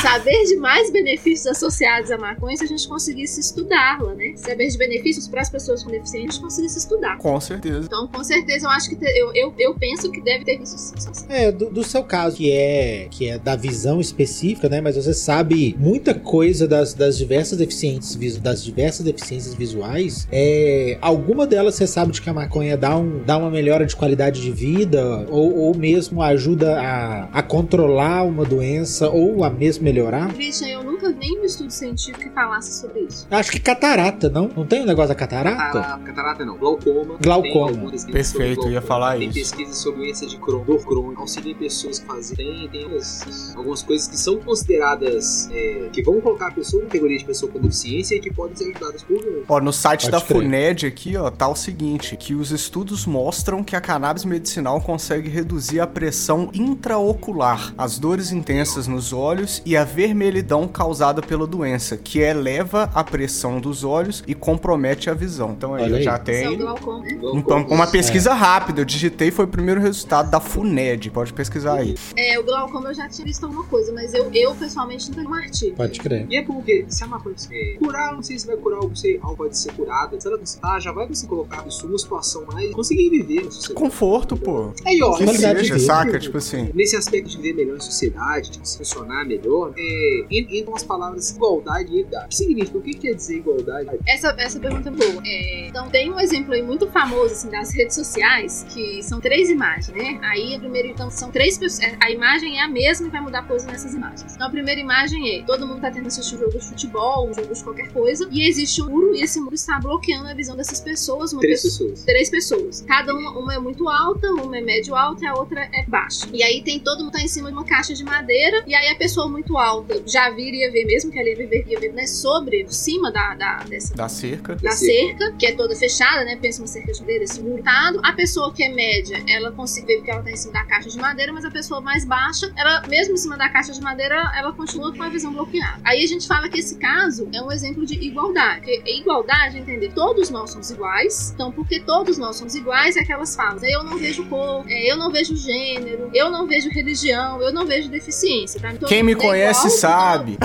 Saber de mais benefícios associados à maconha se a gente conseguisse estudá-la, né? Saber de benefícios para as pessoas com deficiência, a gente conseguisse estudar. Com certeza. Então, com certeza, eu acho que te- eu, eu, eu penso que deve ter isso sim. É, do, do seu caso, que é, que é da visão específica, né? Mas você sabe muita coisa das, das diversas deficiências, das diversas deficiências visuais. É, alguma delas você sabe de que a maconha dá, um, dá uma melhora de qualidade de vida, ou, ou mesmo ajuda a, a controlar uma doença, ou a mesmo melhorar. Christian, eu nunca vi nenhum estudo científico que falasse sobre isso. Acho que catarata, não? Não tem um negócio da catarata? Catarata, catarata não, glaucoma. Glaucoma. Tem Perfeito, eu ia glaucoma. falar tem isso. pesquisas sobre doença de Crohn, dor crônica, auxilia pessoas que fazem. Tem, tem algumas, algumas coisas que são consideradas. é, que vão colocar a pessoa na categoria de pessoa com deficiência e que podem ser ajudadas por. Ó, no site Pode da crer. FUNED aqui, ó, tá o seguinte, que os estudos mostram que a cannabis medicinal consegue reduzir a pressão intraocular, as dores intensas nos olhos e a vermelhidão causada pela doença, que eleva a pressão dos olhos e compromete a visão. Então aí aí. já é tem glaucoma, né? um- Glaucoma. uma pesquisa rápida, eu digitei foi o primeiro resultado da FUNED, pode pesquisar aí. É, o glaucoma eu já tinha visto alguma coisa, mas eu, eu pessoalmente não tenho um artigo. Pode crer. E é porque se a maconha é, curar, não sei se vai curar algo, sei, algo pode ser curado. Se ela ah, já vai conseguir colocar isso numa situação mais. conseguir viver na sociedade. Conforto, pô. Aí, ó, Que seja, vida. saca? Tipo assim. Nesse aspecto de viver melhor em sociedade, de funcionar melhor, é, en- entram as palavras igualdade e equidade. O que significa? O que quer dizer igualdade? Essa, essa pergunta é boa. É, então, tem um exemplo aí muito famoso assim, das redes sociais, que são três imagens, né? Aí, a primeira, então, são três pessoas. é, A imagem é a mesma e vai mudar coisa nessas imagens. Então, a primeira imagem é: todo mundo tá tentando assistir um jogo de futebol, um jogo de qualquer coisa, e existe um muro, e esse muro está bloqueando a visão dessas pessoas. Uma Três pessoa- pessoas. três pessoas. Cada uma, uma é muito alta, uma é médio alta e a outra é baixa. E aí tem todo mundo tá em cima de uma caixa de madeira, e aí a pessoa muito alta já viria ver, mesmo que ela ia ver, ia ver né, sobre, por cima da, da, dessa Da cerca. da cerca, que é toda fechada, né? Pensa uma cerca de madeira, esse montado. A pessoa que é média, ela consegue ver porque ela tá em cima da caixa de madeira, mas a pessoa mais baixa, ela, mesmo em cima da caixa de madeira, ela continua com a visão bloqueada. Aí a gente fala que esse caso é um exemplo de igualdade. Porque igualdade é entender todos nós somos iguais. Então, porque todos nós somos iguais, é aquelas falas. Eu não vejo cor, é, eu não vejo gênero, eu não vejo religião, eu não vejo deficiência. Mim, todo Quem me conhece igual, sabe.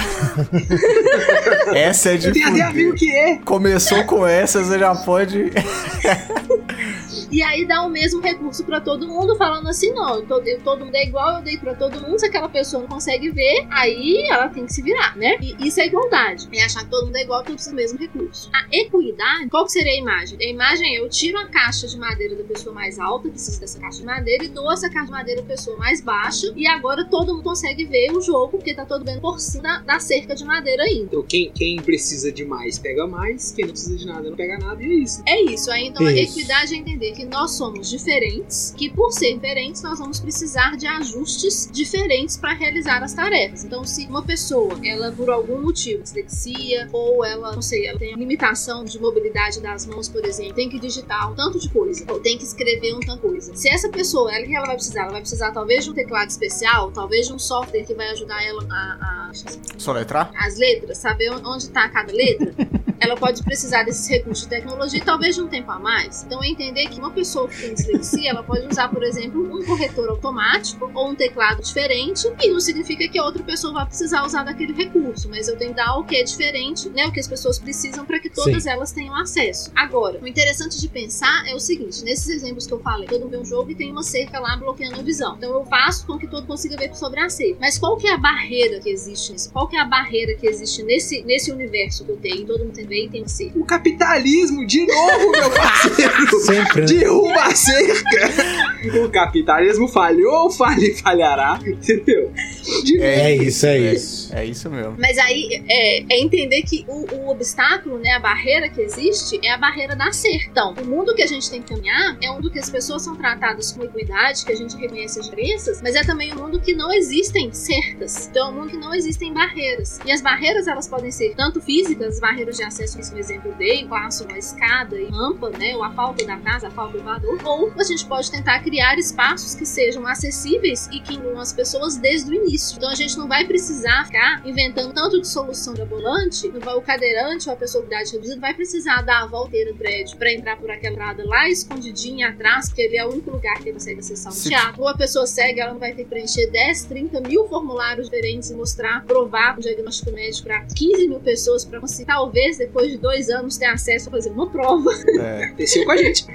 (laughs) essa é de Eu tenho até amigo que é. Começou com essa, você já pode. (laughs) E aí dá o mesmo recurso pra todo mundo, falando assim, não, eu tô- eu- todo mundo é igual, eu dei pra todo mundo, se aquela pessoa não consegue ver, aí ela tem que se virar, né? E isso é igualdade. É achar que todo mundo é igual, todos o mesmo recurso. A equidade, qual que seria a imagem? A imagem é eu tiro a caixa de madeira da pessoa mais alta, precisa dessa caixa de madeira, e dou essa caixa de madeira pra pessoa mais baixa, e agora todo mundo consegue ver o jogo, porque tá todo mundo por cima da, da cerca de madeira ainda. Então, quem, quem precisa de mais pega mais, quem não precisa de nada não pega nada, e é isso. É isso. Aí então a Isso. equidade é entender que nós somos diferentes, que por ser diferentes nós vamos precisar de ajustes diferentes para realizar as tarefas. Então, se uma pessoa, ela por algum motivo, dislexia ou ela, não sei, ela tem a limitação de mobilidade das mãos, por exemplo, tem que digitar um tanto de coisa, ou tem que escrever um tanto de coisa. Se essa pessoa, ela que ela vai precisar? Ela vai precisar talvez de um teclado especial, talvez de um software que vai ajudar ela a, a Soletrar? as letras, saber onde está cada letra, (laughs) ela pode precisar desses recursos de tecnologia, talvez de um tempo a mais. Então, é entender que uma pessoa que tem dislexia, ela pode usar, por exemplo, um corretor automático ou um teclado diferente, e não significa que a outra pessoa vai precisar usar daquele recurso, mas eu tenho que dar o que é diferente, né, o que as pessoas precisam para que todas elas tenham acesso. Agora, o interessante de pensar é o seguinte, nesses exemplos que eu falei, todo mundo vê um jogo e tem uma cerca lá bloqueando a visão. Então, eu faço com que todo consiga ver sobre a cerca. Mas qual que é a barreira que existe nisso? Qual que é a barreira que existe nesse, nesse universo que eu tenho? Todo mundo tem que ver e tem que ser. O capitalismo, de novo, meu parceiro! (laughs) Sempre. Né? Derruba a cerca! O capitalismo falhou, falha e falhará, entendeu? De É isso, é isso. É isso mesmo. Mas aí é, é entender que o, o obstáculo, né, a barreira que existe, é a barreira da ser. Então, o mundo que a gente tem que caminhar é um mundo que as pessoas são tratadas com equidade, que a gente reconhece as diferenças, mas é também um mundo que não existem certas. Então, é um mundo que não existem barreiras. E as barreiras, elas podem ser tanto físicas, barreiras de acesso, isso é um exemplo dei, passo uma escada e rampa, né, ou a falta da casa, a falta elevador, ou a gente pode tentar criar espaços que sejam acessíveis e que incluam as pessoas desde o início. Então, a gente não vai precisar ficar inventando tanto de solução mirabolante, o cadeirante ou a pessoa com idade reduzida vai precisar dar a volteira do prédio para entrar por aquela entrada lá escondidinha atrás, porque ele é o único lugar que ele consegue acessar o teatro. Ou a pessoa cega, ela não vai ter que preencher 10, 30 mil formulários diferentes e mostrar, provar um diagnóstico médico para 15 mil pessoas para conseguir, talvez, depois de dois anos, ter acesso a fazer uma prova. É. Aconteceu com a gente.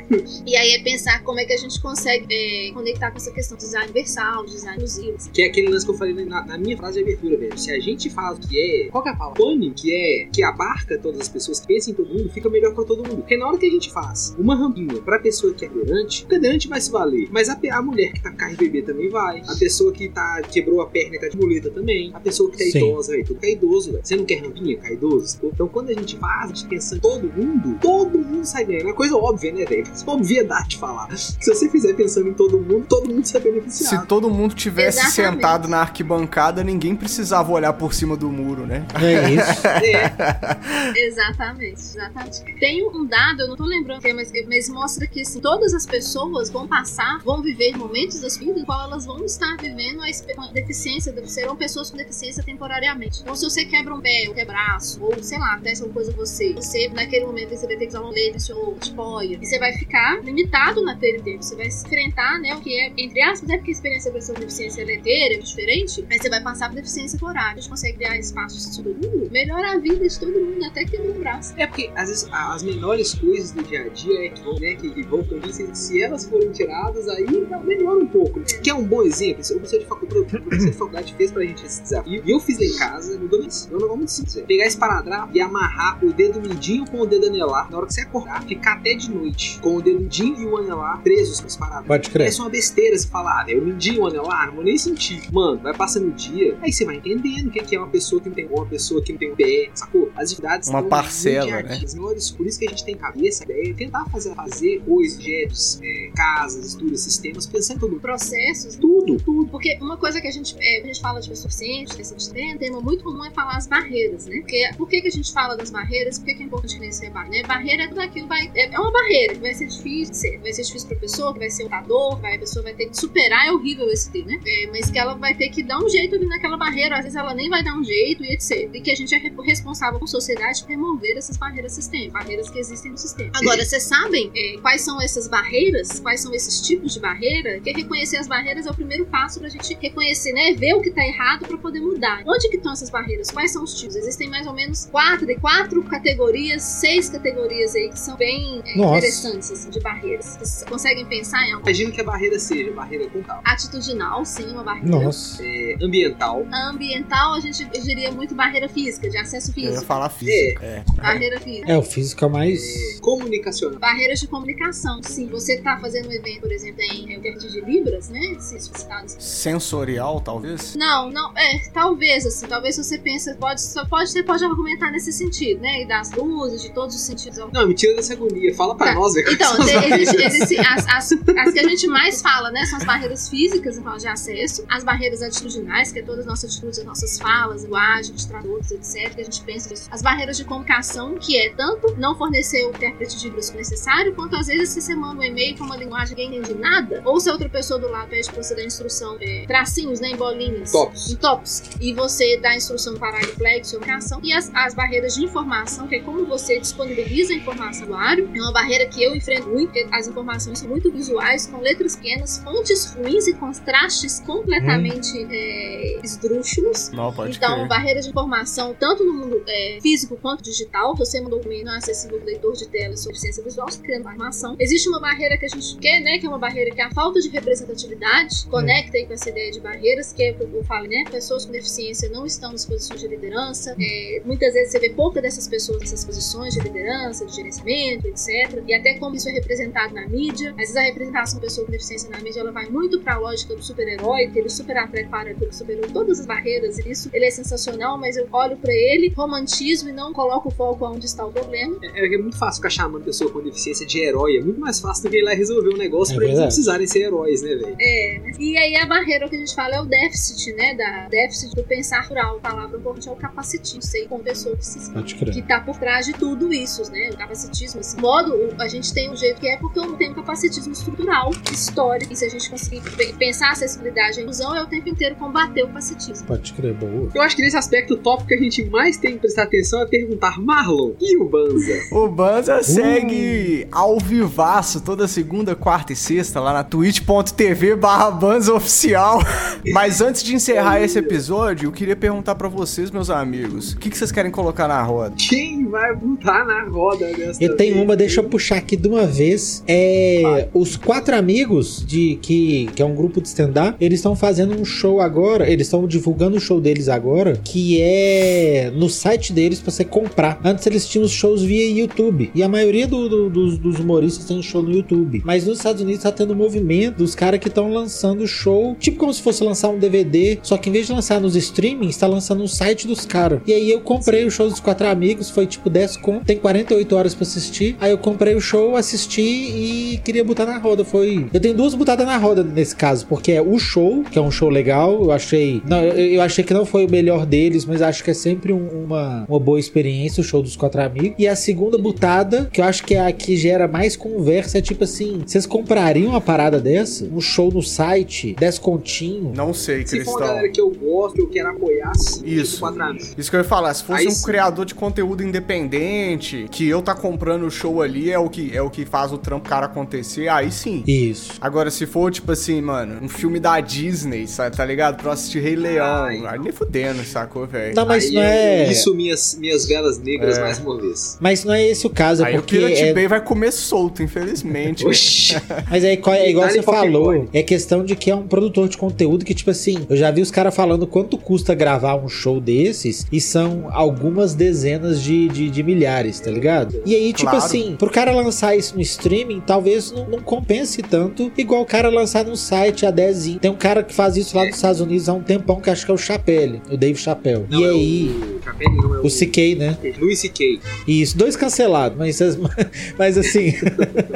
E aí é pensar como é que a gente consegue é, conectar com essa questão do design universal, design inclusivo. Que é aquele lance que eu falei na, na minha frase de abertura, velho. Se a gente fala que é. Qual que é a palavra? Pane, que é. que abarca todas as pessoas, que pensa em todo mundo, fica melhor pra todo mundo. Porque na hora que a gente faz uma rampinha pra pessoa que é cadeirante, o cadeirante vai se valer. Mas a, a mulher que tá com carro de bebê também vai. A pessoa que tá, quebrou a perna e tá de muleta também. A pessoa que tá Sim. idosa, velho. Tudo que é idoso, velho. Você não quer rampinha? Cai idoso. Então quando a gente faz, a gente pensa em todo mundo, todo mundo sai ganhando. É uma coisa óbvia, né, velho? É obviedade de falar. Se você fizer pensando em todo mundo, todo mundo sai beneficiado. Se todo mundo tivesse Exatamente. sentado na arquibancada, ninguém precisava olhar por cima do muro, né? É isso. (laughs) É, Exatamente, exatamente. Tem um dado, eu não tô lembrando, quem é, mas, mas mostra que assim, todas as pessoas vão passar, vão viver momentos das vidas em qual elas vão estar vivendo a deficiência, serão pessoas com deficiência temporariamente. Então, se você quebra um pé, ou quebra braço, ou sei lá, acontece alguma coisa com você, você naquele momento você vai ter que usar um leite ou apoia, e você vai ficar limitado naquele tempo. Você vai enfrentar, né, o que é, entre aspas, é porque a experiência com deficiência ela é é diferente, mas você vai passar por deficiência. A gente consegue criar espaços de todo mundo, melhora a vida de todo mundo, até quebrar o braço. É porque às vezes as menores coisas do dia a dia é que vão, né, que, que vão conduzir, se elas forem tiradas, aí não, melhora um pouco. Que é um bom exemplo. O professor de faculdade, o professor de faculdade fez pra gente esse desafio. E eu fiz lá em casa, mudou isso. É um negócio muito simples. é Pegar esse paradrapo e amarrar o dedo mindinho com o dedo anelar. Na hora que você acordar, ficar até de noite com o dedo mindinho e o anelar presos com os paradrapos. Pode crer. Essa é uma besteira você falar, né? Eu mindinho, o anelar, não vou nem sentir. Mano, vai passando o dia, aí você vai entendendo o que que é uma pessoa que não tem uma pessoa que não tem um pé, sacou? As dificuldades Uma parcela, a né? As maiores, por isso que a gente tem cabeça, a ideia é tentar fazer, fazer coisas, objetos, é, casas, estudos, sistemas, pensando em tudo. Processos, Tudo, tudo. Porque uma coisa que a gente, é, a gente fala de pessoa deficiente, de deficiente, um tema muito comum é falar as barreiras, né? Porque, por que, que a gente fala das barreiras? Por que, que é importante conhecer a barreira? Né? Barreira é tudo aquilo, vai, é, é uma barreira que vai ser difícil ser. Vai ser difícil pra pessoa, que vai ser um lutador, vai, a pessoa vai ter que superar, é horrível esse ter, né? É, mas que ela vai ter que dar um jeito ali naquela barreira, às vezes ela nem vai dar um jeito e etc. E que a gente é re- responsável como sociedade por remover essas barreiras sistêmicas, barreiras que existem no sistema. Agora, vocês sabem é, quais são essas barreiras? Quais são esses tipos de barreira? Que reconhecer as barreiras é o primeiro passo pra gente reconhecer, né? Ver o que tá errado pra poder mudar. Onde que estão essas barreiras? Quais são os tipos? Existem mais ou menos quatro, de quatro categorias, seis categorias aí que são bem é, interessantes assim, de barreiras. Vocês conseguem pensar em algo? Imagina que a barreira seja barreira contábil, Atitudinal, sim, uma barreira. Nossa. é, ambiental, ambiental, a gente eu diria muito barreira física, de acesso Eu ia físico. falar física. É. Barreira física. É, o físico é mais. comunicacional. Barreiras de comunicação, sim. Você tá fazendo um evento, por exemplo, em é, intérprete de Libras, né? Se isso está Sensorial, talvez? Não, não, é, talvez, assim, talvez você pense, pode, só pode, você pode argumentar nesse sentido, né? E das luzes, de todos os sentidos. Não, me tira dessa agonia. Fala pra Tá. nós, velho. Então, existe, existe- as, as, as que a gente mais fala, né, são as barreiras físicas em de acesso, as barreiras atitudinais, que é todas as nossas atitudes, as nossas falas, linguagem, de tradutores, etc, que a gente pensa nisso. As barreiras de comunicação, que é tanto não fornecer o intérprete de Libras necessário, quanto às vezes se você manda um e-mail com uma linguagem que ninguém entende nada, ou se a outra pessoa do lado pede pra você dar instrução, é, tracinhos, né, em bolinhas. Tops. Em tops. E você dá instrução para flex ou comunicação. E as, as barreiras de informação, que é como você disponibiliza a informação do usuário. É uma barreira que eu enfrento porque as informações são muito visuais, com letras pequenas, fontes ruins e contrastes completamente é, esdrúxulos. Não, pode então, crer. barreira de informação, tanto no mundo é, físico quanto digital. Você mandou um e-mail não acessível ao leitor de tela sobre ciência visual, criando informação. Existe uma barreira que a gente quer, né? Que é uma barreira que é a falta de representatividade. Conecta aí com essa ideia de barreiras, que é eu falo, né? Pessoas com deficiência não estão nas posições de liderança. É, muitas vezes você vê pouca dessas pessoas nessas posições de liderança, de gerenciamento, etc. E até como isso é representado na mídia. Às vezes a representação da pessoa com deficiência na mídia ela vai muito pra lógica do super-herói, aquele super atleta para aquele super-herói, todas as barreiras isso, ele é sensacional, mas eu olho pra ele, romantismo e não coloco o foco onde está o problema. É, é muito fácil ficar chamando pessoa com deficiência de herói. É muito mais fácil do que ir lá resolver um negócio É pra eles não precisarem ser heróis, né, velho? É, né? E aí a barreira que a gente fala é o déficit, né? Da déficit do pensar rural. A palavra importante é o capacitismo, sei com pessoa que se que tá por trás de tudo isso, né? O capacitismo, assim. Modo, a gente tem um jeito que é porque eu tenho um capacitismo estrutural, histórico. E se a gente conseguir pe- pensar a acessibilidade e a inclusão, é o tempo inteiro combater o capacitismo. Pode crer, boa. Eu acho que nesse aspecto, o tópico que a gente mais tem que prestar atenção é perguntar: Marlon, e o Banza? (laughs) O Banza segue ao vivaço toda segunda, quarta e sexta lá na twitch.tv barra Banza Oficial. (laughs) Mas antes de encerrar esse episódio, eu queria perguntar pra vocês, meus amigos, o que, que vocês querem colocar na roda? Quem vai botar na roda dessa Eu tenho vez? uma, deixa eu puxar aqui de uma vez. É. Os quatro amigos de que, que é um grupo de stand-up, eles estão fazendo um show agora. Eles estão divulgando o show deles agora, que é no site deles pra você comprar. Antes eles tinham os shows via YouTube. E a maioria do- do- dos, dos humoristas tem show no YouTube. Mas nos Estados Unidos tá tendo um movimento dos caras que estão lançando show, tipo como se fosse lançar um DVD. Só que em vez de lançar nos streamings, tá lançando no site dos caras. E aí eu comprei o show dos quatro amigos, foi tipo 10 conto, tem 48 horas pra assistir. Aí eu comprei o show, assisti e queria botar na roda. Foi. Eu tenho duas botadas na roda nesse caso, porque é o show, que é um show legal. Eu achei. Não, eu, eu achei que não foi o melhor deles, mas acho que é sempre um- uma, uma boa experiência o show dos quatro amigos. E a segunda botada, que eu acho que é a que gera mais conversa, é tipo assim: vocês comprariam uma parada dessa? Um show no site, 10 continho? Não sei, Se for uma Cristão. galera que eu gosto, eu quero apoiar, sim, Isso. quatro amigos. Isso que eu ia falar, se fosse Aí um sim. criador de conteúdo independente, que eu tá comprando o show ali, é o que é o que faz o trampo cara acontecer, aí sim. Isso. Agora, se for, tipo assim, mano, um filme da Disney, sabe, tá ligado? Pra eu assistir Rei Leão, Ai. aí nem fudendo, sacou, velho? Não, mas Aí não eu- é. Isso, minhas, minhas velas negras É. mais uma vez. Mas não é esse o caso, é Aí o porque. Pirate é- Bay vai comer solto, infelizmente. Oxi. (laughs) Mas aí, co- é igual você falou, é questão de que é um produtor de conteúdo que, tipo assim, eu já vi os caras falando quanto custa gravar um show desses e são algumas dezenas de, de, de milhares, tá ligado? E aí, tipo Claro. assim, pro cara lançar isso no streaming, talvez não, não compense tanto, igual o cara lançar num site a 10. Tem um cara que faz isso lá nos Estados Unidos há um tempão, que acho que é o Chapelle, o Dave Chappelle. Não, e é aí, É o. CK, né? Louis C.K. Isso, dois cancelados, mas, (laughs) mas assim.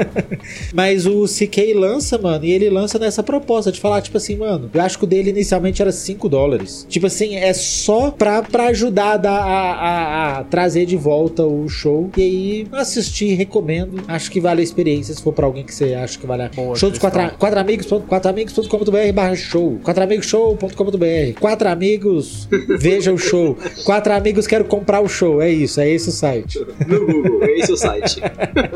(laughs) mas o CK lança, mano, e ele lança nessa proposta de falar, tipo assim, mano, eu acho que o dele inicialmente era 5 dólares. Tipo assim, é só pra, pra ajudar a, a, a- a trazer de volta o show. E aí, assistir, recomendo. Acho que vale a experiência se for pra alguém que você acha que vale a Boa, Show dos quatro, amigos, quatro amigos.com.br barra show. Quatro amigos show.com.br. Quatro amigos, veja o show. Quatro amigos, quero comprar o show. É isso, é esse o site. No Google, esse é o site.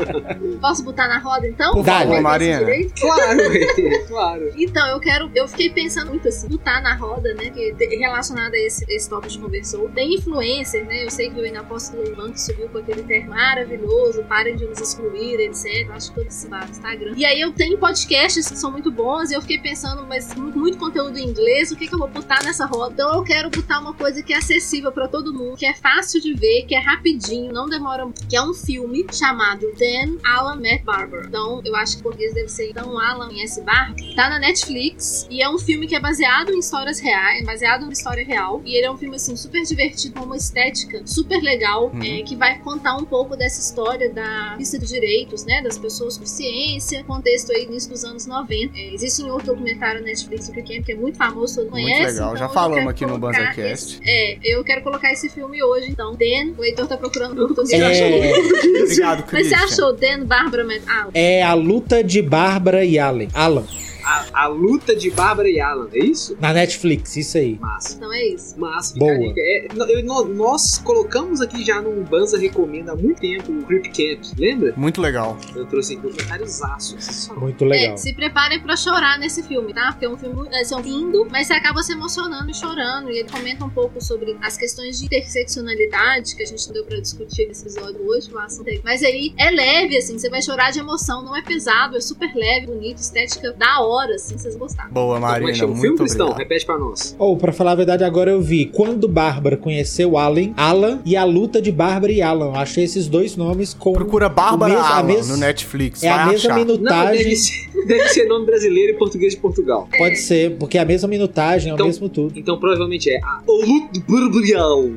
(laughs) Posso botar na roda então? Por favor, ter Marina. esse direito? Claro, (laughs) claro. Então, eu quero. Eu fiquei pensando muito assim, botar na roda, né? Que relacionado a esse, esse tópico de conversou. Tem influencer, né? Eu sei que o Inaposto do Banco subiu com aquele termo maravilhoso, parem de nos excluir, etc. Acho que todo esse no Instagram. E aí eu tenho podcasts que são muito bons e eu fiquei pensando, mas muito, muito conteúdo em inglês, o que, que eu vou botar nessa roda? Então eu quero botar uma coisa que é acessível pra todo mundo, que é fácil de ver, que é rapidinho, não demora muito, que é um filme chamado Dan Alan Matt Barber. Então eu acho que em português deve ser então Alan S. Barber. Tá na Netflix e é um filme que é baseado em histórias reais, baseado em história real. E ele é um filme assim super divertido, com uma estética super legal, Uhum. é, que vai contar um pouco dessa história da lista de direitos, né, das pessoas com ciência, contexto aí início dos anos 90. É, existe um outro documentário na Netflix que é muito famoso, todo Muito conhece. legal, então já falamos aqui no BanzaCast. É, eu quero colocar esse filme hoje, então. Dan, o Heitor tá procurando no YouTube. É, Obrigado, Mas você Christian. achou Dan, Bárbara, Alan? é a luta de Bárbara e Allen. Alan. A, a luta de Bárbara e Alan, é isso? Na Netflix, isso aí. Massa. Então é isso. Massa, Boa. É, eu- nós colocamos aqui já no Banza Recomenda há muito tempo o Creep Camp, lembra? Muito legal. Eu trouxe aqui um documentáriozaço, sensacional. Muito legal. É, se preparem pra chorar nesse filme, tá? Porque é um filme é, lindo, mas você acaba se emocionando e chorando. E ele comenta um pouco sobre as questões de interseccionalidade que a gente deu pra discutir nesse episódio hoje, mas, mas aí é leve, assim, você vai chorar de emoção, não é pesado, é super leve, bonito, estética da hora, assim, vocês gostaram. Boa, Como é Marina. que chama o muito filme, Cristão? obrigado. Repete pra nós. Ou, pra falar a verdade, agora eu vi Quando Bárbara conheceu Allen, Alan e a luta de Bárbara e Alan. Eu achei esses dois nomes com Procura Bárbara o mesmo- a Allan mes- no Netflix. É vai a mesma achar. Não, minutagem. ser. Deve ser nome brasileiro e português de Portugal. Pode ser, porque é a mesma minutagem, é o Então- mesmo tudo. Então provavelmente é a O Luto do Burbulião.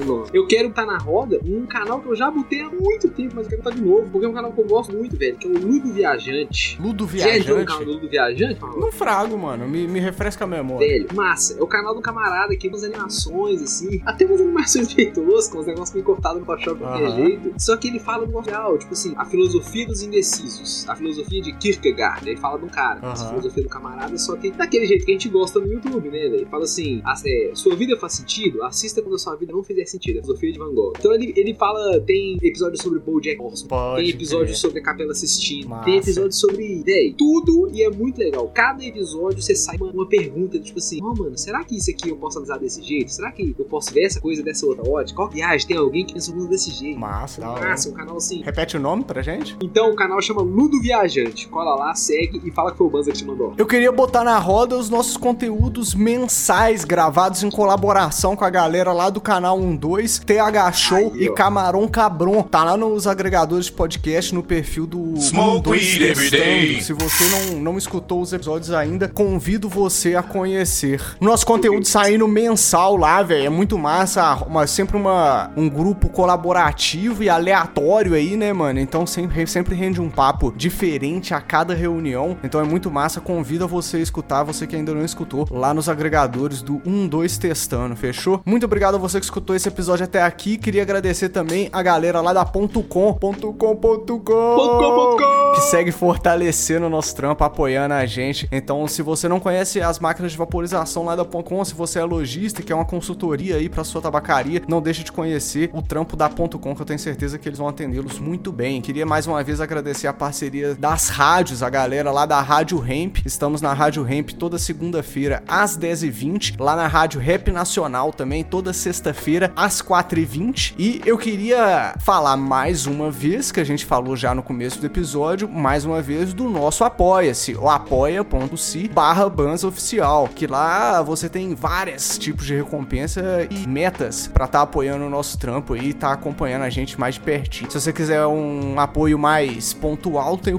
o nome. (laughs) Eu quero estar na roda um canal que eu já botei há muito tempo, mas eu quero estar de novo, porque é um canal que eu gosto muito, velho, que é o Ludo Viajante. Ludo Já entrou no Viajante? canal do Ludo Viajante? Não frago, mano. Me, me refresca a memória. Velho, massa. É o canal do camarada que umas animações, assim. Até umas animações (laughs) meio toscas, uns negócios meio cortados no Photoshop de qualquer jeito. Só que ele fala do real, tipo assim, a filosofia dos indecisos. A filosofia de Kierkegaard. Ele fala de um cara. A filosofia do camarada, só que daquele jeito que a gente gosta no YouTube, né, velho? Fala assim, a- é, sua vida faz sentido? Assista quando a sua vida não fizer sentido. É a filosofia de Van Gogh. Então ele, ele fala, tem episódio sobre Bojack Horseman. Pode Tem episódio crer. sobre a Capela Sistina. Massa. Tem episódio sobre véi, tudo e é muito legal. Cada episódio você sai uma, uma pergunta, tipo assim, ó, mano, será que isso aqui eu posso analisar desse jeito? Será que eu posso ver essa coisa dessa outra ótica? Qual viagem? Tem alguém que pensa o mundo desse jeito? Massa. Massa, um canal assim. Repete o nome pra gente? Então o canal chama Ludo Viajante. Cola lá, segue e fala que foi o Banza que te mandou. Eu queria botar na roda os nossos conteúdos mensais gravados em colaboração com a galera lá do canal 12, TH Show Aí, e ó. Camarão Cabron. Tá lá nos agregadores de podcast, no perfil do Smoke 12 weed every Testando. day. Se você não, não escutou os episódios ainda, convido você a conhecer. Nosso conteúdo saindo mensal lá, velho. É muito massa. Uma, sempre uma, um grupo colaborativo e aleatório aí, né, mano? Então sempre, sempre rende um papo diferente a cada reunião. Então é muito massa. Convido a você a escutar, você que ainda não escutou, lá nos agregadores do 12 Testando, fechou? Muito obrigado a você que escutou esse episódio até aqui. Queria agradecer também a galera lá da ponto .com, ponto .com, ponto .com, que segue fortalecendo o nosso trampo, apoiando a gente. Então, se você não conhece as máquinas de vaporização lá da .com, se você é lojista, que é uma consultoria aí pra sua tabacaria, não deixe de conhecer o trampo da .com, que eu tenho certeza que eles vão atendê-los muito bem. Queria mais uma vez agradecer a parceria das rádios, a galera lá da Rádio Ramp. Estamos na Rádio Ramp toda segunda-feira às 10h20, lá na Rádio Rap Nacional também, toda sexta-feira às 4h20. E eu queria falar mais uma vez, que a gente falou já no começo do episódio, mais uma vez do nosso Apoia-se, o apoia.se barra Oficial, que lá você tem vários tipos de recompensa e metas pra estar apoiando o nosso trampo aí, tá acompanhando a gente mais de pertinho. Se você quiser um apoio mais pontual, tem o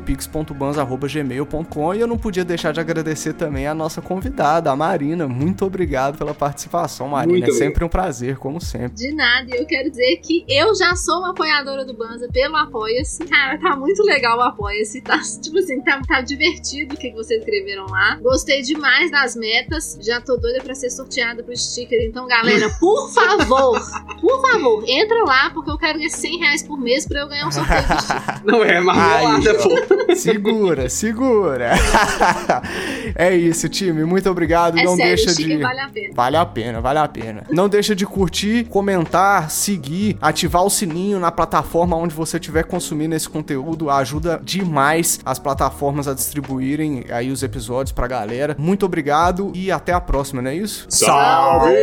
pix.banz.gmail.com e eu não podia deixar de agradecer também a nossa convidada, a Marina. Muito obrigado pela participação, Marina. Muito é sempre um prazer, como sempre. De nada, e eu quero dizer que eu já sou uma apoiadora do Banza pelo Apoia-se. Cara, tá muito legal o Apoia-se. Tá, tipo assim, tá, tá divertido o que vocês escreveram lá. Gostei demais das metas. Já tô doida pra ser sorteada pro sticker. Então, galera, por (laughs) favor, por favor, entra lá, porque eu quero ganhar 100 reais por mês pra eu ganhar um sorteio do sticker. Não é marmelada, pô. Segura, segura. (laughs) é isso, time. Muito obrigado. É não sério, deixa de. vale a pena. Vale a pena, vale a pena. Não deixa de curtir, comentar, seguir, ativar o sininho na plataforma onde você estiver consumindo esse conteúdo. Ajuda demais as plataformas a distribuírem aí os episódios pra galera. Muito obrigado e até a próxima, não é isso? Salve!